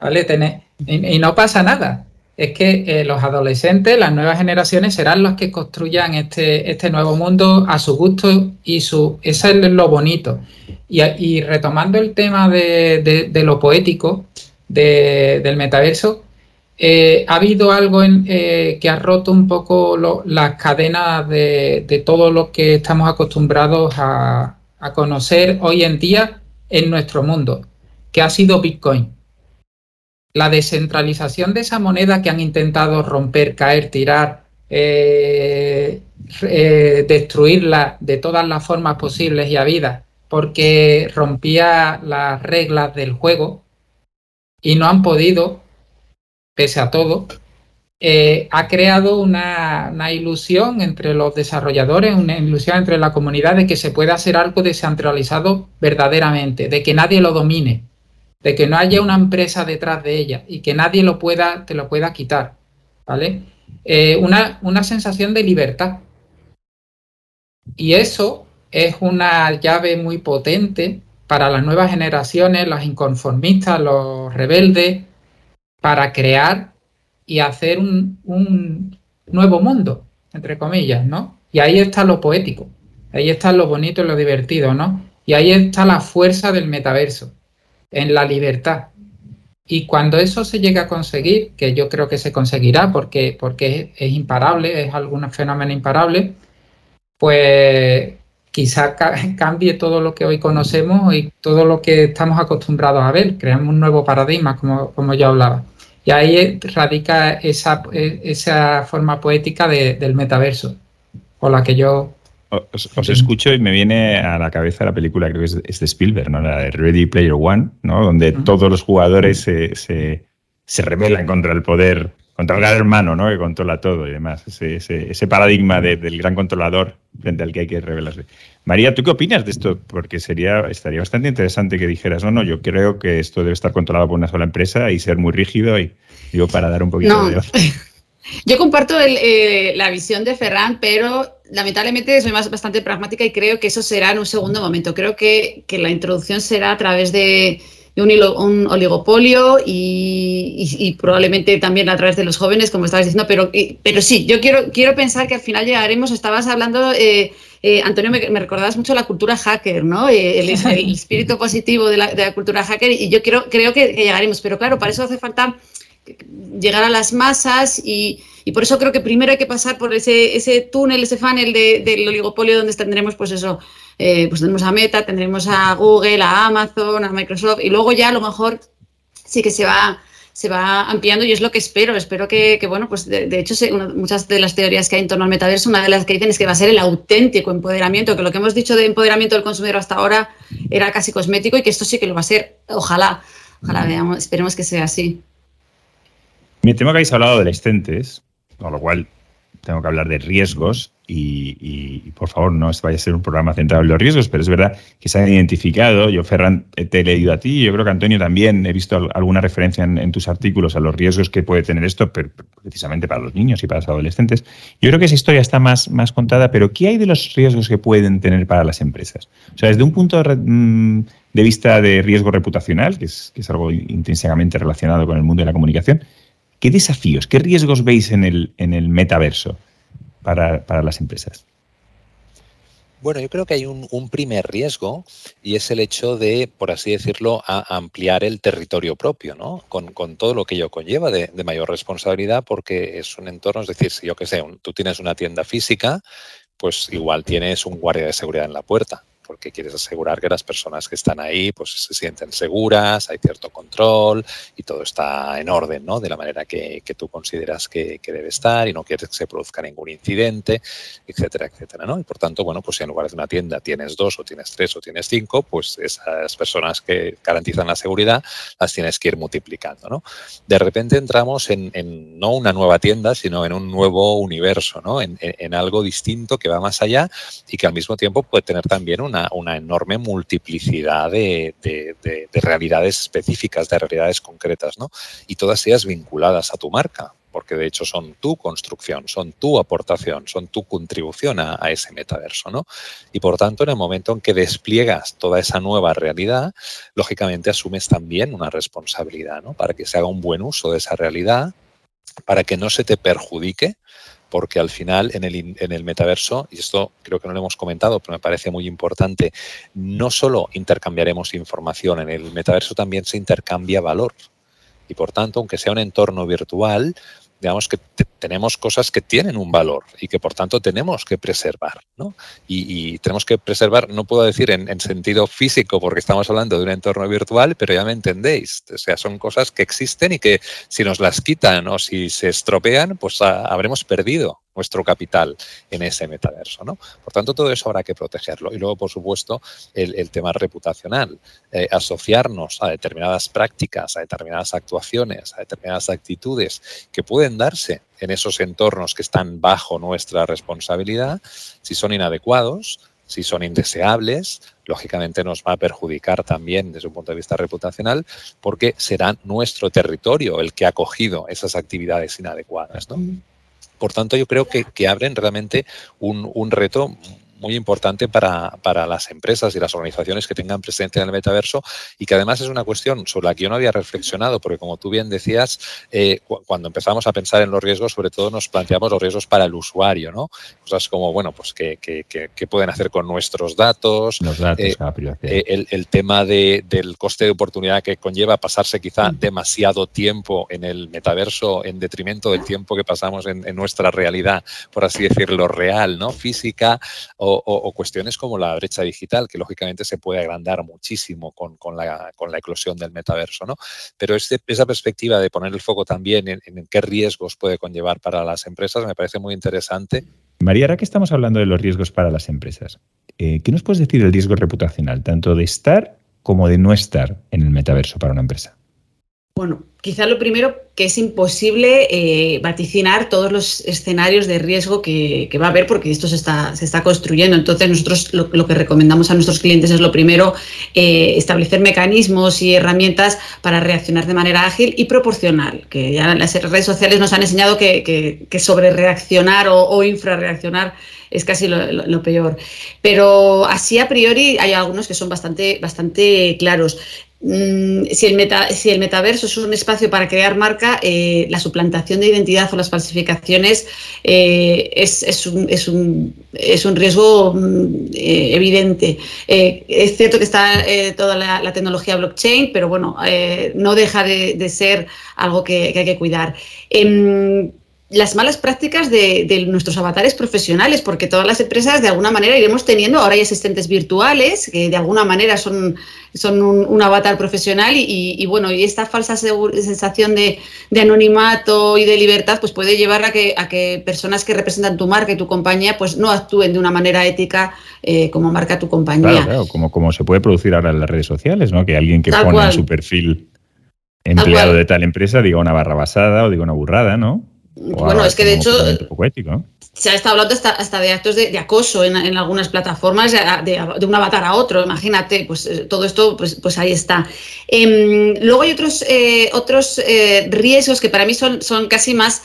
¿Vale? y, no pasa nada. Es que eh, los adolescentes, las nuevas generaciones, serán los que construyan este, este nuevo mundo a su gusto y su. Eso es lo bonito. Y, retomando el tema de lo poético, del metaverso, eh, ha habido algo en, eh, que ha roto un poco las cadenas de, todo lo que estamos acostumbrados a, conocer hoy en día en nuestro mundo, que ha sido Bitcoin. La descentralización de esa moneda que han intentado romper, caer, tirar, eh, destruirla de todas las formas posibles y habidas, porque rompía las reglas del juego, y no han podido, pese a todo, eh, ha creado una, ilusión entre los desarrolladores, una ilusión entre la comunidad de que se puede hacer algo descentralizado verdaderamente, de que nadie lo domine, de que no haya una empresa detrás de ella y que nadie lo pueda, te lo pueda quitar, ¿vale? Eh, una, una sensación de libertad. Y eso es una llave muy potente para las nuevas generaciones, los inconformistas, los rebeldes, para crear y hacer un, nuevo mundo, entre comillas, ¿no? Y ahí está lo poético, ahí está lo bonito y lo divertido, ¿no? Y ahí está la fuerza del metaverso, en la libertad. Y cuando eso se llegue a conseguir, que yo creo que se conseguirá porque, porque es, es imparable, es algún fenómeno imparable, pues quizá [LAUGHS] cambie todo lo que hoy conocemos y todo lo que estamos acostumbrados a ver, creamos un nuevo paradigma, como, como yo hablaba. Y ahí radica esa, esa forma poética del metaverso, con la que yo... Os, escucho y me viene a la cabeza la película, creo que es, de Spielberg, ¿no? la de Ready Player One, ¿no? donde todos los jugadores se, se, se rebelan contra el poder contra el gran hermano, ¿no? Que controla todo y demás. Ese, paradigma del gran controlador frente al que hay que revelarse. María, ¿tú qué opinas de esto? Porque sería, estaría bastante interesante que dijeras, no, no, yo creo que esto debe estar controlado por una sola empresa y ser muy rígido y digo para dar un poquito de [LAUGHS] Yo comparto eh, la visión de Ferran, pero lamentablemente soy más, bastante pragmática y creo que eso será en un segundo momento. Creo que, que la introducción será a través de, un, oligopolio y, probablemente también a través de los jóvenes, como estabas diciendo, pero, pero sí, yo quiero, quiero pensar que al final llegaremos, estabas hablando, eh, eh, Antonio, me, recordabas mucho la cultura hacker, ¿no? Eh, el, [LAUGHS] espíritu positivo de la, cultura hacker y yo quiero, creo que, llegaremos, pero claro, para eso hace falta llegar a las masas y, por eso creo que primero hay que pasar por ese, ese túnel, ese funnel del oligopolio donde tendremos pues eso, eh, pues tendremos a Meta, tendremos a Google, a Amazon, a Microsoft y luego ya a lo mejor sí que se va se va ampliando y es lo que espero. Espero que, bueno, pues de, hecho, muchas de las teorías que hay en torno al metaverso, una de las que dicen es que va a ser el auténtico empoderamiento, que lo que hemos dicho de empoderamiento del consumidor hasta ahora era casi cosmético y que esto sí que lo va a ser. Ojalá, ojalá veamos, esperemos que sea así. Me temo que habéis hablado de adolescentes, con lo cual tengo que hablar de riesgos y, por favor no vaya a ser un programa centrado en los riesgos, pero es verdad que se han identificado. Yo, Ferran, te he leído a ti, yo creo que Antonio también he visto alguna referencia en, tus artículos a los riesgos que puede tener esto, precisamente para los niños y para los adolescentes. Yo creo que esa historia está más, más contada, pero ¿qué hay de los riesgos que pueden tener para las empresas? O sea, desde un punto de, mm, vista de riesgo reputacional, que es, que es algo intrínsecamente relacionado con el mundo de la comunicación, ¿qué desafíos, qué riesgos veis en el, en el metaverso? para, las empresas? Bueno, yo creo que hay un, primer riesgo y es el hecho de, por así decirlo, ampliar el territorio propio, ¿no? Con, todo lo que ello conlleva de, mayor responsabilidad porque es un entorno, es decir, si yo que sé, tú tienes una tienda física, pues igual tienes un guardia de seguridad en la puerta porque quieres asegurar que las personas que están ahí pues se sienten seguras, hay cierto control y todo está en orden, ¿no? De la manera que, tú consideras que, debe estar y no quieres que se produzca ningún incidente, etcétera, etcétera, ¿no? Y por tanto, bueno, pues si en lugar de una tienda tienes dos o tienes tres o tienes cinco, pues esas personas que garantizan la seguridad las tienes que ir multiplicando, ¿no? De repente entramos en, no una nueva tienda, sino en un nuevo universo, ¿no? En, en algo distinto que va más allá y que al mismo tiempo puede tener también una una, enorme multiplicidad de, realidades específicas, de realidades concretas, ¿no? Y todas ellas vinculadas a tu marca, porque de hecho son tu construcción, son tu aportación, son tu contribución a, ese metaverso, ¿no? Y por tanto, en el momento en que despliegas toda esa nueva realidad, lógicamente asumes también una responsabilidad, ¿no? Para que se haga un buen uso de esa realidad, para que no se te perjudique, porque al final en el, en el metaverso, y esto creo que no lo hemos comentado, pero me parece muy importante, no solo intercambiaremos información, en el metaverso también se intercambia valor. Y por tanto, aunque sea un entorno virtual, digamos que tenemos cosas que tienen un valor y que por tanto tenemos que preservar. ¿no? Y, tenemos que preservar, no puedo decir en, sentido físico porque estamos hablando de un entorno virtual, pero ya me entendéis. O sea, son cosas que existen y que si nos las quitan o si se estropean, pues habremos perdido nuestro capital en ese metaverso. ¿no? Por tanto, todo eso habrá que protegerlo. Y luego, por supuesto, el, tema reputacional. Eh, asociarnos a determinadas prácticas, a determinadas actuaciones, a determinadas actitudes que pueden darse en esos entornos que están bajo nuestra responsabilidad, si son inadecuados, si son indeseables, lógicamente nos va a perjudicar también desde un punto de vista reputacional, porque será nuestro territorio el que ha cogido esas actividades inadecuadas. ¿no? Por tanto, yo creo que, que abren realmente un, un reto muy importante para, para, las empresas y las organizaciones que tengan presencia en el metaverso y que además es una cuestión sobre la que yo no había reflexionado, porque como tú bien decías, eh, cuando empezamos a pensar en los riesgos, sobre todo nos planteamos los riesgos para el usuario, ¿no? Cosas como, bueno, pues qué, qué, pueden hacer con nuestros datos, los datos eh, eh, el, el, tema de, del coste de oportunidad que conlleva pasarse quizá mm. demasiado tiempo en el metaverso en detrimento del tiempo que pasamos en, en nuestra realidad, por así decirlo, real, ¿no? Física o, cuestiones como la brecha digital, que lógicamente se puede agrandar muchísimo con, la, con la, eclosión del metaverso. ¿no? Pero este, esa perspectiva de poner el foco también en, qué riesgos puede conllevar para las empresas me parece muy interesante. María, ahora que estamos hablando de los riesgos para las empresas, eh, ¿qué nos puedes decir del riesgo reputacional, tanto de estar como de no estar en el metaverso para una empresa? Bueno, quizá lo primero que es imposible eh, vaticinar todos los escenarios de riesgo que, va a haber porque esto se está, se está construyendo. Entonces nosotros lo, que recomendamos a nuestros clientes es lo primero, eh, establecer mecanismos y herramientas para reaccionar de manera ágil y proporcional, que ya las redes sociales nos han enseñado que, sobre reaccionar o, o infrarreaccionar es casi lo, peor. Pero así a priori hay algunos que son bastante, bastante claros. Mm, si, el metaverso es un espacio para crear marca, eh, la suplantación de identidad o las falsificaciones eh, es, un, riesgo mm, eh, evidente. es cierto que está toda la, tecnología blockchain, pero bueno, no deja de, ser algo que, que, hay que cuidar. Las malas prácticas de, nuestros avatares profesionales, porque todas las empresas de alguna manera iremos teniendo, ahora hay asistentes virtuales que de alguna manera son, son un, avatar profesional y, bueno, y esta falsa sensación de, anonimato y de libertad pues puede llevar a que, a que personas que representan tu marca y tu compañía pues no actúen de una manera ética eh, como marca tu compañía. Claro, claro, como, como se puede producir ahora en las redes sociales, ¿no? Que alguien que pone en su perfil empleado de tal empresa diga una barra basada o diga una burrada, ¿no? Bueno, es que de hecho se ha estado hablando hasta, de actos de, acoso en, algunas plataformas, de, un avatar a otro, imagínate, pues eh, todo esto, pues, pues ahí está. Em, luego hay otros, eh, otros eh, riesgos que para mí son, son casi más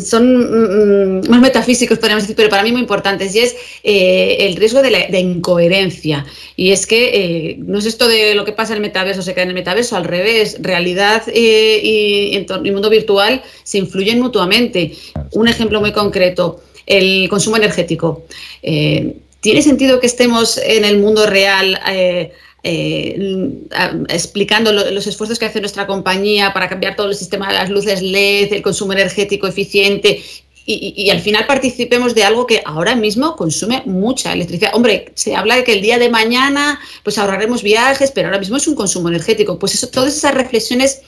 son mm, más metafísicos, podríamos decir, pero para mí muy importantes, y es el riesgo de, la, incoherencia. Y es que no es esto de lo que pasa en el metaverso, se cae en el metaverso, al revés, realidad y, y mundo virtual se influyen mutuamente. Un ejemplo muy concreto, el consumo energético. ¿Tiene sentido que estemos en el mundo real? Eh, explicando los esfuerzos que hace nuestra compañía para cambiar todo el sistema de las luces LED, el consumo energético eficiente y, al final participemos de algo que ahora mismo consume mucha electricidad. Hombre, se habla de que el día de mañana pues ahorraremos viajes, pero ahora mismo es un consumo energético. Pues eso, todas esas reflexiones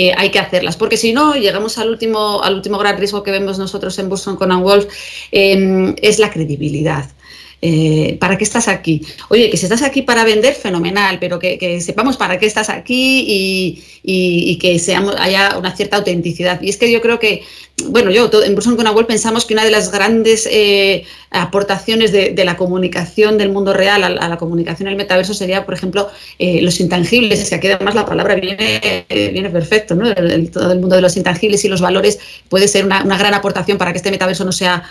eh, hay que hacerlas, porque si no, llegamos al último, al último gran riesgo que vemos nosotros en Boston con Wolf, eh, es la credibilidad. Eh, ¿para qué estás aquí? Oye, que si estás aquí para vender, fenomenal, pero que, sepamos para qué estás aquí y, que seamos, haya una cierta autenticidad. Y es que yo creo que, bueno, yo en Burson con Web pensamos que una de las grandes eh, aportaciones de, la comunicación del mundo real a, la comunicación en el metaverso sería, por ejemplo, eh, los intangibles, es que aquí además la palabra viene, viene perfecto, ¿no? todo el mundo de los intangibles y los valores puede ser una gran aportación para que este metaverso no sea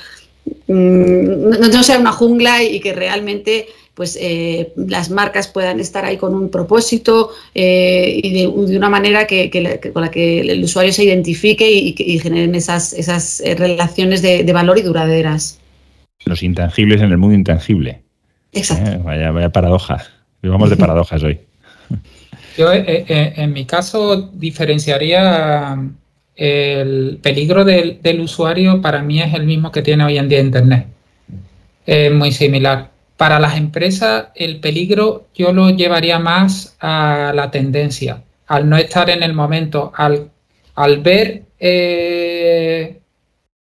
Mm, no, sea una jungla y que realmente pues eh, las marcas puedan estar ahí con un propósito eh, y de, una manera que, con la que el usuario se identifique y, generen esas, esas eh, relaciones de, valor y duraderas. Los intangibles en el mundo intangible. Exacto. vaya, vaya paradoja. Vivamos de paradojas hoy. [LAUGHS] Yo, en mi caso, diferenciaría el peligro del, usuario para mí es el mismo que tiene hoy en día Internet. Es muy similar. Para las empresas, el peligro yo lo llevaría más a la tendencia, al no estar en el momento, al, al ver eh,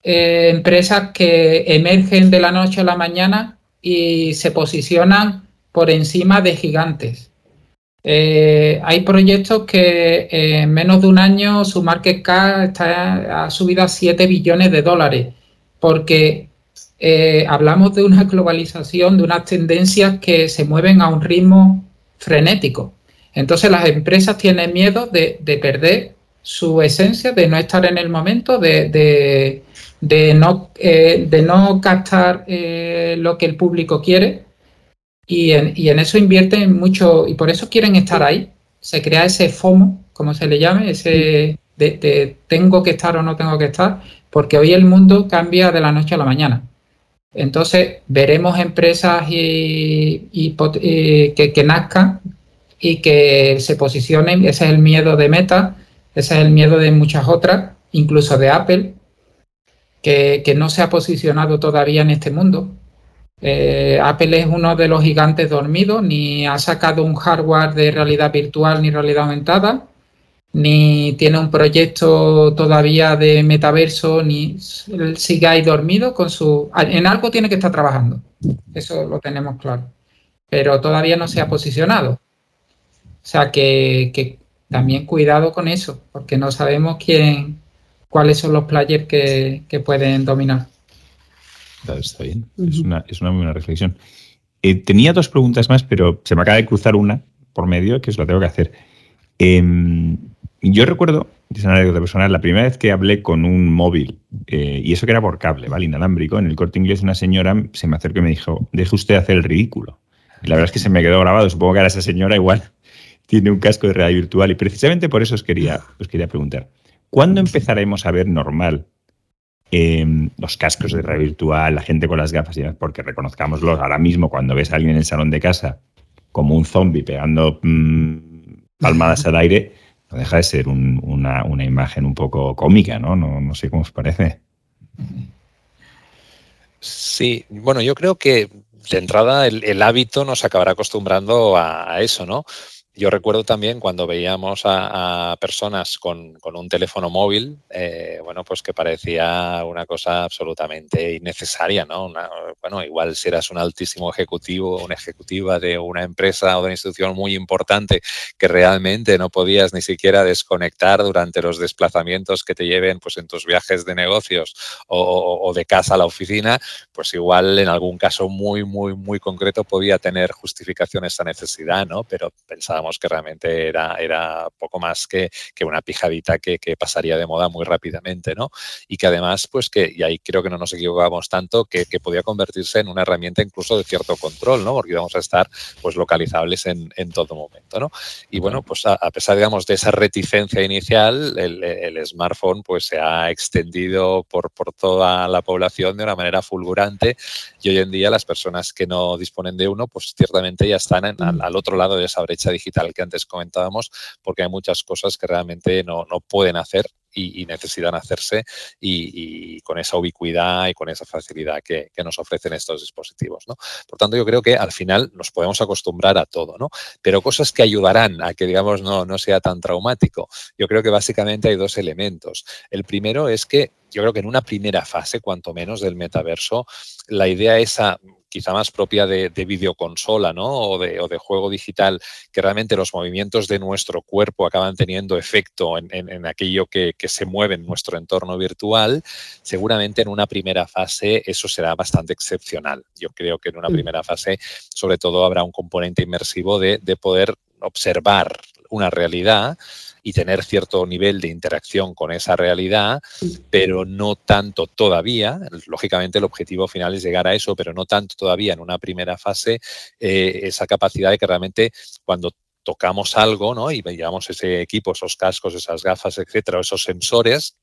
eh, empresas que emergen de la noche a la mañana y se posicionan por encima de gigantes. Eh, hay proyectos que en menos de un año su market cap ha subido a 7 billones de dólares, porque eh, hablamos de una globalización, de unas tendencias que se mueven a un ritmo frenético. Entonces las empresas tienen miedo de, perder su esencia, de no estar en el momento, de, no, eh, de no captar lo que el público quiere y en, eso invierten mucho y por eso quieren estar ahí. Se crea ese FOMO, como se le llame, ese de, tengo que estar o no tengo que estar, porque hoy el mundo cambia de la noche a la mañana. Entonces veremos empresas y, que, que, nazcan y que se posicionen. Ese es el miedo de Meta, ese es el miedo de muchas otras, incluso de Apple, que, que no se ha posicionado todavía en este mundo. Eh, Apple es uno de los gigantes dormidos, ni ha sacado un hardware de realidad virtual ni realidad aumentada, ni tiene un proyecto todavía de metaverso, ni sigue ahí dormido con su... En algo tiene que estar trabajando, eso lo tenemos claro, pero todavía no se ha posicionado. O sea que, también cuidado con eso, porque no sabemos quién, cuáles son los players que pueden dominar. Está bien, es, una, muy buena reflexión. Eh, tenía dos preguntas más, pero se me acaba de cruzar una por medio que os la tengo que hacer. Em, yo recuerdo, es una anécdota personal, la primera vez que hablé con un móvil, eh, y eso que era por cable, ¿vale? Inalámbrico, en el corte inglés, una señora se me acercó y me dijo, deje usted hacer el ridículo. Y la verdad es que se me quedó grabado, supongo que era esa señora igual [LAUGHS] tiene un casco de realidad virtual y precisamente por eso os quería, os quería preguntar, ¿cuándo empezaremos a ver normal em, los cascos de realidad virtual, la gente con las gafas y demás? Porque reconozcámoslo, ahora mismo cuando ves a alguien en el salón de casa como un zombie pegando mm, palmadas al aire, no deja de ser una, imagen un poco cómica. ¿no? No sé cómo os parece. Sí, bueno, yo creo que de entrada el, hábito nos acabará acostumbrando a, eso, ¿no? Yo recuerdo también cuando veíamos a, personas con, un teléfono móvil, eh, bueno, pues que parecía una cosa absolutamente innecesaria, ¿no? bueno, igual si eras un altísimo ejecutivo, una ejecutiva de una empresa o de una institución muy importante que realmente no podías ni siquiera desconectar durante los desplazamientos que te lleven pues en tus viajes de negocios o, o de casa a la oficina, pues igual en algún caso muy, muy, muy concreto podía tener justificación esa necesidad, ¿no? Pero pensábamos que realmente era, era poco más que, que una pijadita que, que, pasaría de moda muy rápidamente, ¿no? Y que además, pues que, y ahí creo que no nos equivocamos tanto, que, que podía convertirse en una herramienta incluso de cierto control, ¿no? Porque íbamos a estar pues localizables en, en todo momento, ¿no? Y bueno, pues a, pesar, digamos, de esa reticencia inicial, el, el, smartphone pues se ha extendido por, por toda la población de una manera fulgurante y hoy en día las personas que no disponen de uno, pues ciertamente ya están al, al otro lado de esa brecha digital que antes comentábamos, porque hay muchas cosas que realmente no, no pueden hacer y, necesitan hacerse y, con esa ubicuidad y con esa facilidad que, que, nos ofrecen estos dispositivos. ¿no? Por tanto, yo creo que al final nos podemos acostumbrar a todo, ¿no? pero cosas que ayudarán a que, digamos, no, no sea tan traumático. Yo creo que básicamente hay dos elementos. El primero es que yo creo que en una primera fase, cuanto menos, del metaverso, la idea esa quizá más propia de, videoconsola ¿no? o, de, o, de, juego digital, que realmente los movimientos de nuestro cuerpo acaban teniendo efecto en, aquello que, se mueve en nuestro entorno virtual, seguramente en una primera fase eso será bastante excepcional. Yo creo que en una mm. primera fase sobre todo habrá un componente inmersivo de, de poder observar una realidad y tener cierto nivel de interacción con esa realidad, pero no tanto todavía. Lógicamente el objetivo final es llegar a eso, pero no tanto todavía en una primera fase eh, esa capacidad de que realmente cuando tocamos algo ¿no? y veíamos ese equipo, esos cascos, esas gafas, etcétera, esos sensores,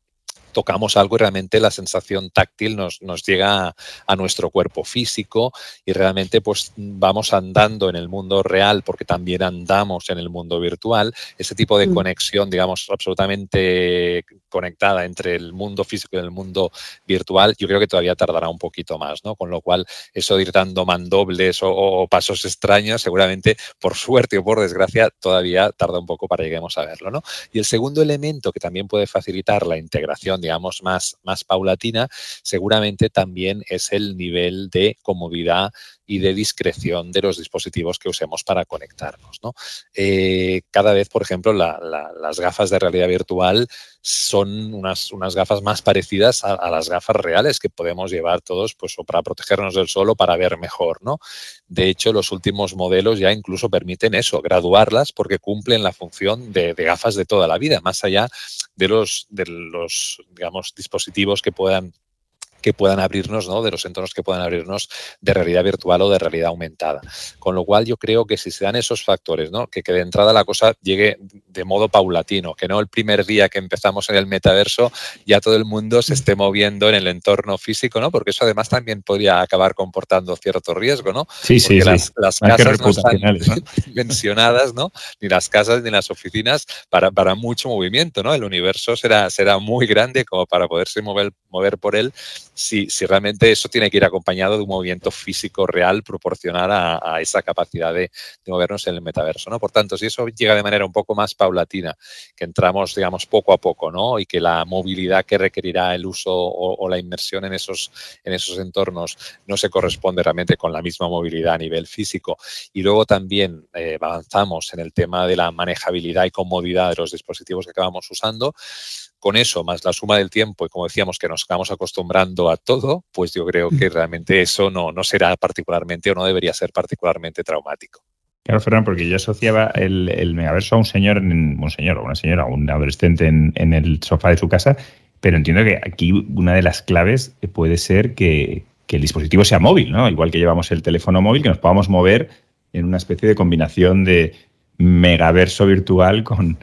tocamos algo y realmente la sensación táctil nos, nos llega a, nuestro cuerpo físico y realmente pues vamos andando en el mundo real porque también andamos en el mundo virtual. Ese tipo de mm. conexión, digamos, absolutamente conectada entre el mundo físico y el mundo virtual, yo creo que todavía tardará un poquito más, ¿no? Con lo cual, eso de ir dando mandobles o, pasos extraños, seguramente, por suerte o por desgracia, todavía tarda un poco para lleguemos a verlo, ¿no? Y el segundo elemento que también puede facilitar la integración digamos, más, más paulatina, seguramente también es el nivel de comodidad y de discreción de los dispositivos que usemos para conectarnos. ¿no? Eh, cada vez, por ejemplo, las gafas de realidad virtual son unas, unas gafas más parecidas a, las gafas reales que podemos llevar todos pues, o para protegernos del sol o para ver mejor. ¿no? De hecho, los últimos modelos ya incluso permiten eso, graduarlas porque cumplen la función de, de gafas de toda la vida, más allá de los, de los digamos, dispositivos que puedan que puedan abrirnos, ¿no? de los entornos que puedan abrirnos de realidad virtual o de realidad aumentada. Con lo cual yo creo que si se dan esos factores, ¿no? que, que de entrada la cosa llegue de modo paulatino, que no el primer día que empezamos en el metaverso ya todo el mundo se esté moviendo en el entorno físico, ¿no? porque eso además también podría acabar comportando cierto riesgo. ¿no? Sí, sí, las, las casas no están [LAUGHS] mencionadas, ¿no? ni las casas ni las oficinas para, para mucho movimiento. ¿no? El universo será, será muy grande como para poderse mover, mover por él si, realmente eso tiene que ir acompañado de un movimiento físico real proporcional a, esa capacidad de, movernos en el metaverso. ¿no? Por tanto, si eso llega de manera un poco más paulatina, que entramos, digamos, poco a poco, ¿no? y que la movilidad que requerirá el uso o, la inmersión en esos, en esos entornos no se corresponde realmente con la misma movilidad a nivel físico, y luego también eh, avanzamos en el tema de la manejabilidad y comodidad de los dispositivos que acabamos usando, con eso, más la suma del tiempo y como decíamos que nos estamos acostumbrando a todo, pues yo creo que realmente eso no, no será particularmente o no debería ser particularmente traumático. Claro, Fernando, porque yo asociaba el, el megaverso a un señor, un señor o una señora, un adolescente en, en, el sofá de su casa, pero entiendo que aquí una de las claves puede ser que, que, el dispositivo sea móvil, ¿no? Igual que llevamos el teléfono móvil, que nos podamos mover en una especie de combinación de, megaverso virtual con,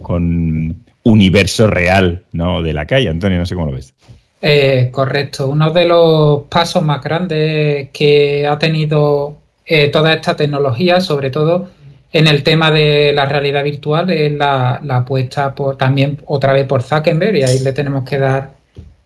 con universo real ¿no? de la calle. Antonio, no sé cómo lo ves. Eh, correcto. Uno de los pasos más grandes que ha tenido eh, toda esta tecnología, sobre todo en el tema de la realidad virtual, es la, apuesta por, también otra vez por Zuckerberg y ahí le tenemos que dar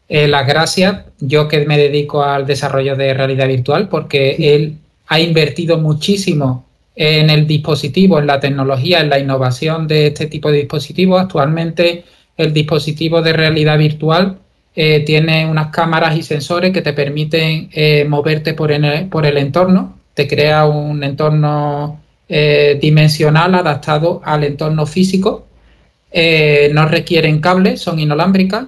eh, las gracias. Yo que me dedico al desarrollo de realidad virtual porque él ha invertido muchísimo en el dispositivo, en la tecnología, en la innovación de este tipo de dispositivos. Actualmente el dispositivo de realidad virtual eh, tiene unas cámaras y sensores que te permiten eh, moverte por, el entorno, te crea un entorno eh, dimensional adaptado al entorno físico, no requieren cables, son inalámbricas,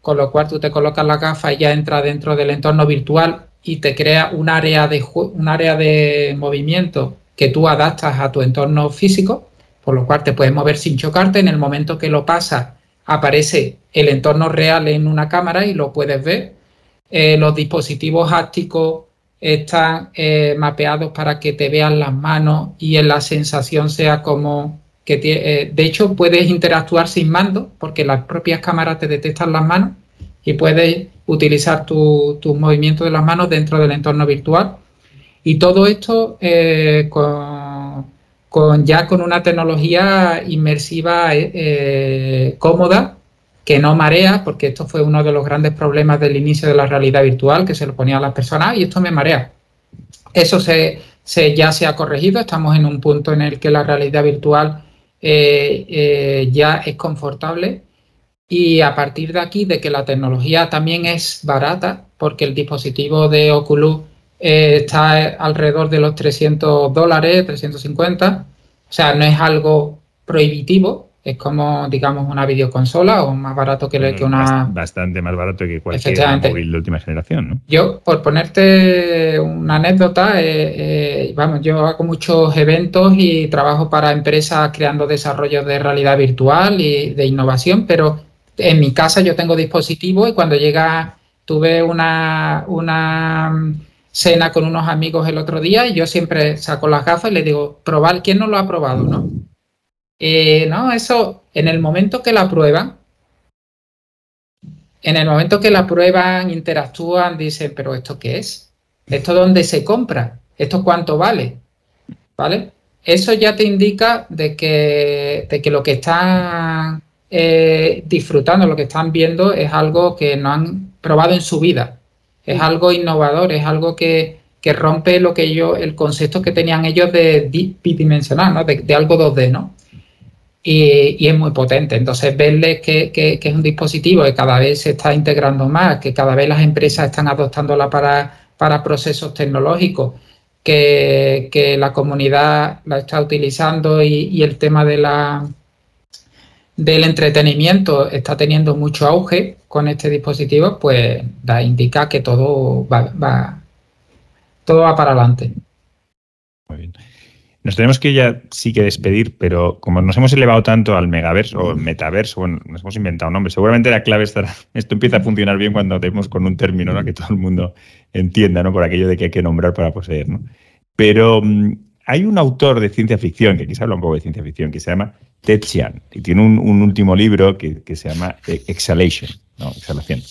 con lo cual tú te colocas la gafa y ya entra dentro del entorno virtual y te crea un área de, un área de movimiento que tú adaptas a tu entorno físico, por lo cual te puedes mover sin chocarte. En el momento que lo pasas, aparece el entorno real en una cámara y lo puedes ver. Eh, los dispositivos ácticos están eh, mapeados para que te vean las manos y en la sensación sea como que eh, de hecho puedes interactuar sin mando porque las propias cámaras te detectan las manos y puedes utilizar tus movimientos de las manos dentro del entorno virtual y todo esto eh, con, ya con una tecnología inmersiva eh, eh, cómoda, que no marea, porque esto fue uno de los grandes problemas del inicio de la realidad virtual, que se lo ponía a las personas, y esto me marea. Eso se, ya se ha corregido, estamos en un punto en el que la realidad virtual ya es confortable y a partir de aquí, de que la tecnología también es barata, porque el dispositivo de Oculus eh, está alrededor de los 300 dólares, 350. O sea, no es algo prohibitivo, es como, digamos, una videoconsola o más barato que, que una... Bastante más barato que cualquier móvil de última generación, ¿no? Yo, por ponerte una anécdota, eh, eh, vamos, yo hago muchos eventos y trabajo para empresas creando desarrollos de realidad virtual y de innovación, pero en mi casa yo tengo dispositivos y cuando llega, tuve una, una cena con unos amigos el otro día y yo siempre saco las gafas y le digo, probar, ¿quién no lo ha probado? ¿No? Eh, no, eso, en el momento que la prueban, en el momento que la prueban, interactúan, dicen, pero ¿esto qué es? ¿Esto dónde se compra? ¿Esto cuánto vale? ¿Vale? Eso ya te indica de que, de que lo que están eh, disfrutando, lo que están viendo es algo que no han probado en su vida es algo innovador, es algo que, rompe lo que ellos, el concepto que tenían ellos de bidimensional, ¿no? de, algo 2D, ¿no? Y, es muy potente. Entonces, verles que, es un dispositivo que cada vez se está integrando más, que cada vez las empresas están adoptándola para, para procesos tecnológicos, que, la comunidad la está utilizando y el tema de la del entretenimiento está teniendo mucho auge con este dispositivo, pues da, indica que todo va, todo va para adelante. Muy bien. Nos tenemos que ya sí que despedir, pero como nos hemos elevado tanto al megaverso o metaverso, bueno, nos hemos inventado un nombre, seguramente la clave estará, [LAUGHS] esto empieza a funcionar bien cuando tenemos con un término ¿no? que todo el mundo entienda, ¿no? Por aquello de que hay que nombrar para poseer, ¿no? Pero mm, hay un autor de ciencia ficción, que quizá habla un poco de ciencia ficción, que se llama Ted Chiang, y tiene un, último libro que, se llama eh, Exhalation, ¿no? Exhalación.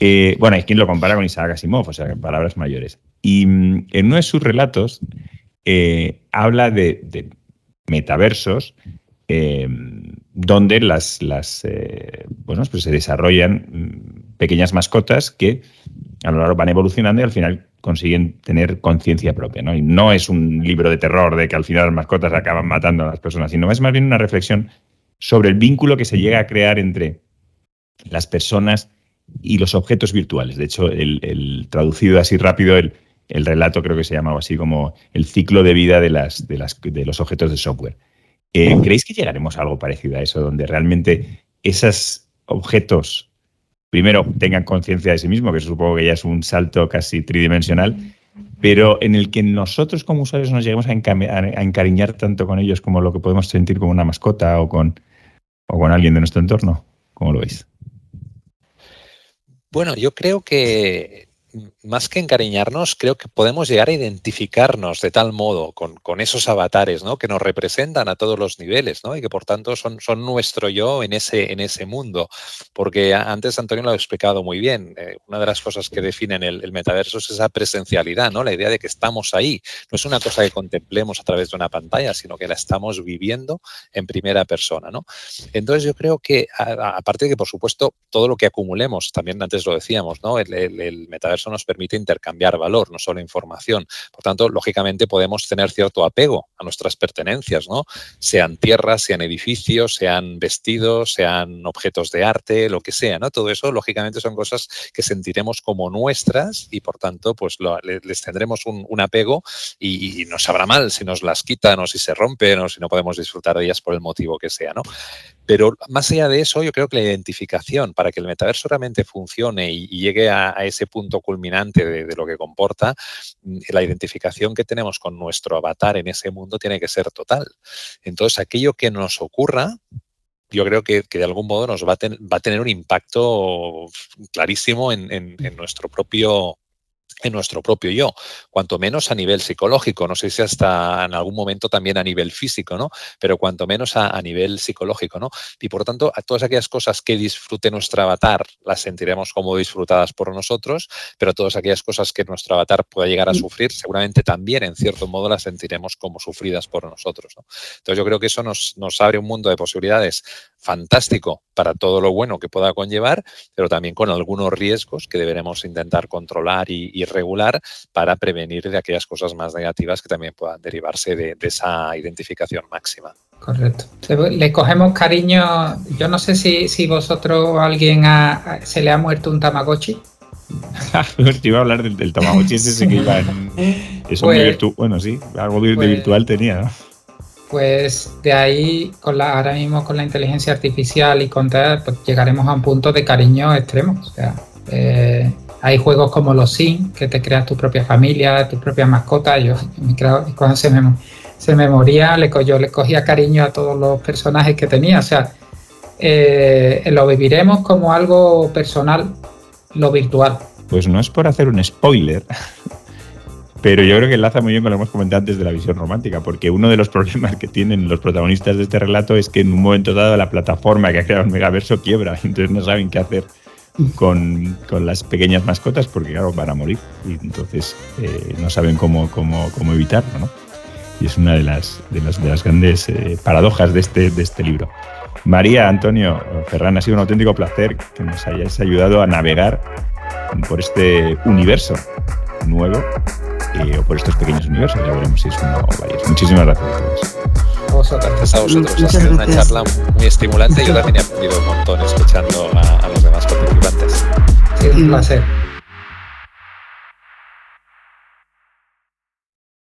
Eh, bueno, hay quien lo compara con Isaac Asimov, o sea, palabras mayores. Y mm, en uno de sus relatos eh, habla de, metaversos donde las, las bueno, pues se desarrollan mm, pequeñas mascotas que a lo largo van evolucionando y al final consiguen tener conciencia propia. ¿no? Y no es un libro de terror de que al final las mascotas acaban matando a las personas, sino es más bien una reflexión sobre el vínculo que se llega a crear entre las personas y los objetos virtuales. De hecho, el, traducido así rápido, el, relato creo que se llamaba así como el ciclo de vida de, las, de, las, de los objetos de software. Eh, ¿Creéis que llegaremos a algo parecido a eso, donde realmente esos objetos primero tengan conciencia de sí mismo, que supongo que ya es un salto casi tridimensional, pero en el que nosotros como usuarios nos lleguemos a, encariñar tanto con ellos como lo que podemos sentir como una mascota o con, o con alguien de nuestro entorno. ¿Cómo lo veis? Bueno, yo creo que más que encariñarnos, creo que podemos llegar a identificarnos de tal modo con, esos avatares, ¿no? Que nos representan a todos los niveles, ¿no? Y que por tanto son, son nuestro yo en ese, en ese mundo. Porque antes Antonio lo ha explicado muy bien. Eh, una de las cosas que definen el, metaverso es esa presencialidad, ¿no? La idea de que estamos ahí. No es una cosa que contemplemos a través de una pantalla, sino que la estamos viviendo en primera persona, ¿no? Entonces yo creo que, aparte de que, por supuesto, todo lo que acumulemos, también antes lo decíamos, ¿no? El metaverso nos permite intercambiar valor, no solo información. Por tanto, lógicamente podemos tener cierto apego a nuestras pertenencias, ¿no? Sean tierras, sean edificios, sean vestidos, sean objetos de arte, lo que sea, ¿no? Todo eso, lógicamente, son cosas que sentiremos como nuestras y, por tanto, pues les tendremos un, apego y, nos sabrá mal si nos las quitan o si se rompen o si no podemos disfrutar de ellas por el motivo que sea, ¿no? Pero más allá de eso, yo creo que la identificación para que el metaverso realmente funcione y, llegue a, ese punto culminante de, lo que comporta, mm, la identificación que tenemos con nuestro avatar en ese mundo tiene que ser total. Entonces, aquello que nos ocurra, yo creo que, de algún modo nos va a, tener un impacto clarísimo en nuestro propio en nuestro propio yo, cuanto menos a nivel psicológico, no sé si hasta en algún momento también a nivel físico, ¿no? Pero cuanto menos a, nivel psicológico, ¿no? Y por tanto, a todas aquellas cosas que disfrute nuestro avatar las sentiremos como disfrutadas por nosotros, pero todas aquellas cosas que nuestro avatar pueda llegar a mm. sufrir, seguramente también en cierto modo las sentiremos como sufridas por nosotros, ¿no? Entonces yo creo que eso nos, nos abre un mundo de posibilidades fantástico para todo lo bueno que pueda conllevar, pero también con algunos riesgos que deberemos intentar controlar y, regular para prevenir de aquellas cosas más negativas que también puedan derivarse de, esa identificación máxima. Correcto. Le cogemos cariño. Yo no sé si, si vosotros o alguien se le ha muerto un Tamagotchi. [LAUGHS] Te iba a hablar del, Tamagotchi ese que iba en. [LAUGHS] Eso pues bueno, sí, algo de pues virtual tenía, ¿no? pues de ahí, con la, ahora mismo con la inteligencia artificial y con tal, pues llegaremos a un punto de cariño extremo. O sea, eh, hay juegos como los Sims, que te creas tu propia familia, tu propia mascota. Yo, [LAUGHS] me cuando se me, se me moría, yo le cogía cariño a todos los personajes que tenía. O sea, eh, lo viviremos como algo personal, lo virtual. Pues no es por hacer un spoiler, [LAUGHS] pero yo creo que enlaza muy bien con lo que hemos comentado antes de la visión romántica, porque uno de los [LAUGHS] problemas que tienen los protagonistas de este relato es que en un momento dado la plataforma que ha creado el megaverso quiebra, entonces no saben qué hacer con, las pequeñas mascotas, porque claro, van a morir, y entonces eh, no saben cómo, cómo, cómo evitarlo, ¿no? Y es una de las, de las, de las grandes eh, paradojas de este, de este libro. María, Antonio, Ferran, ha sido un auténtico placer que nos hayáis ayudado a navegar por este universo nuevo o por estos pequeños universos. Ya veremos si es uno o varios. Muchísimas gracias a todos. Gracias a vosotros. ha sido una charla muy estimulante. Yo también he aprendido un montón escuchando a, a Sí, un placer.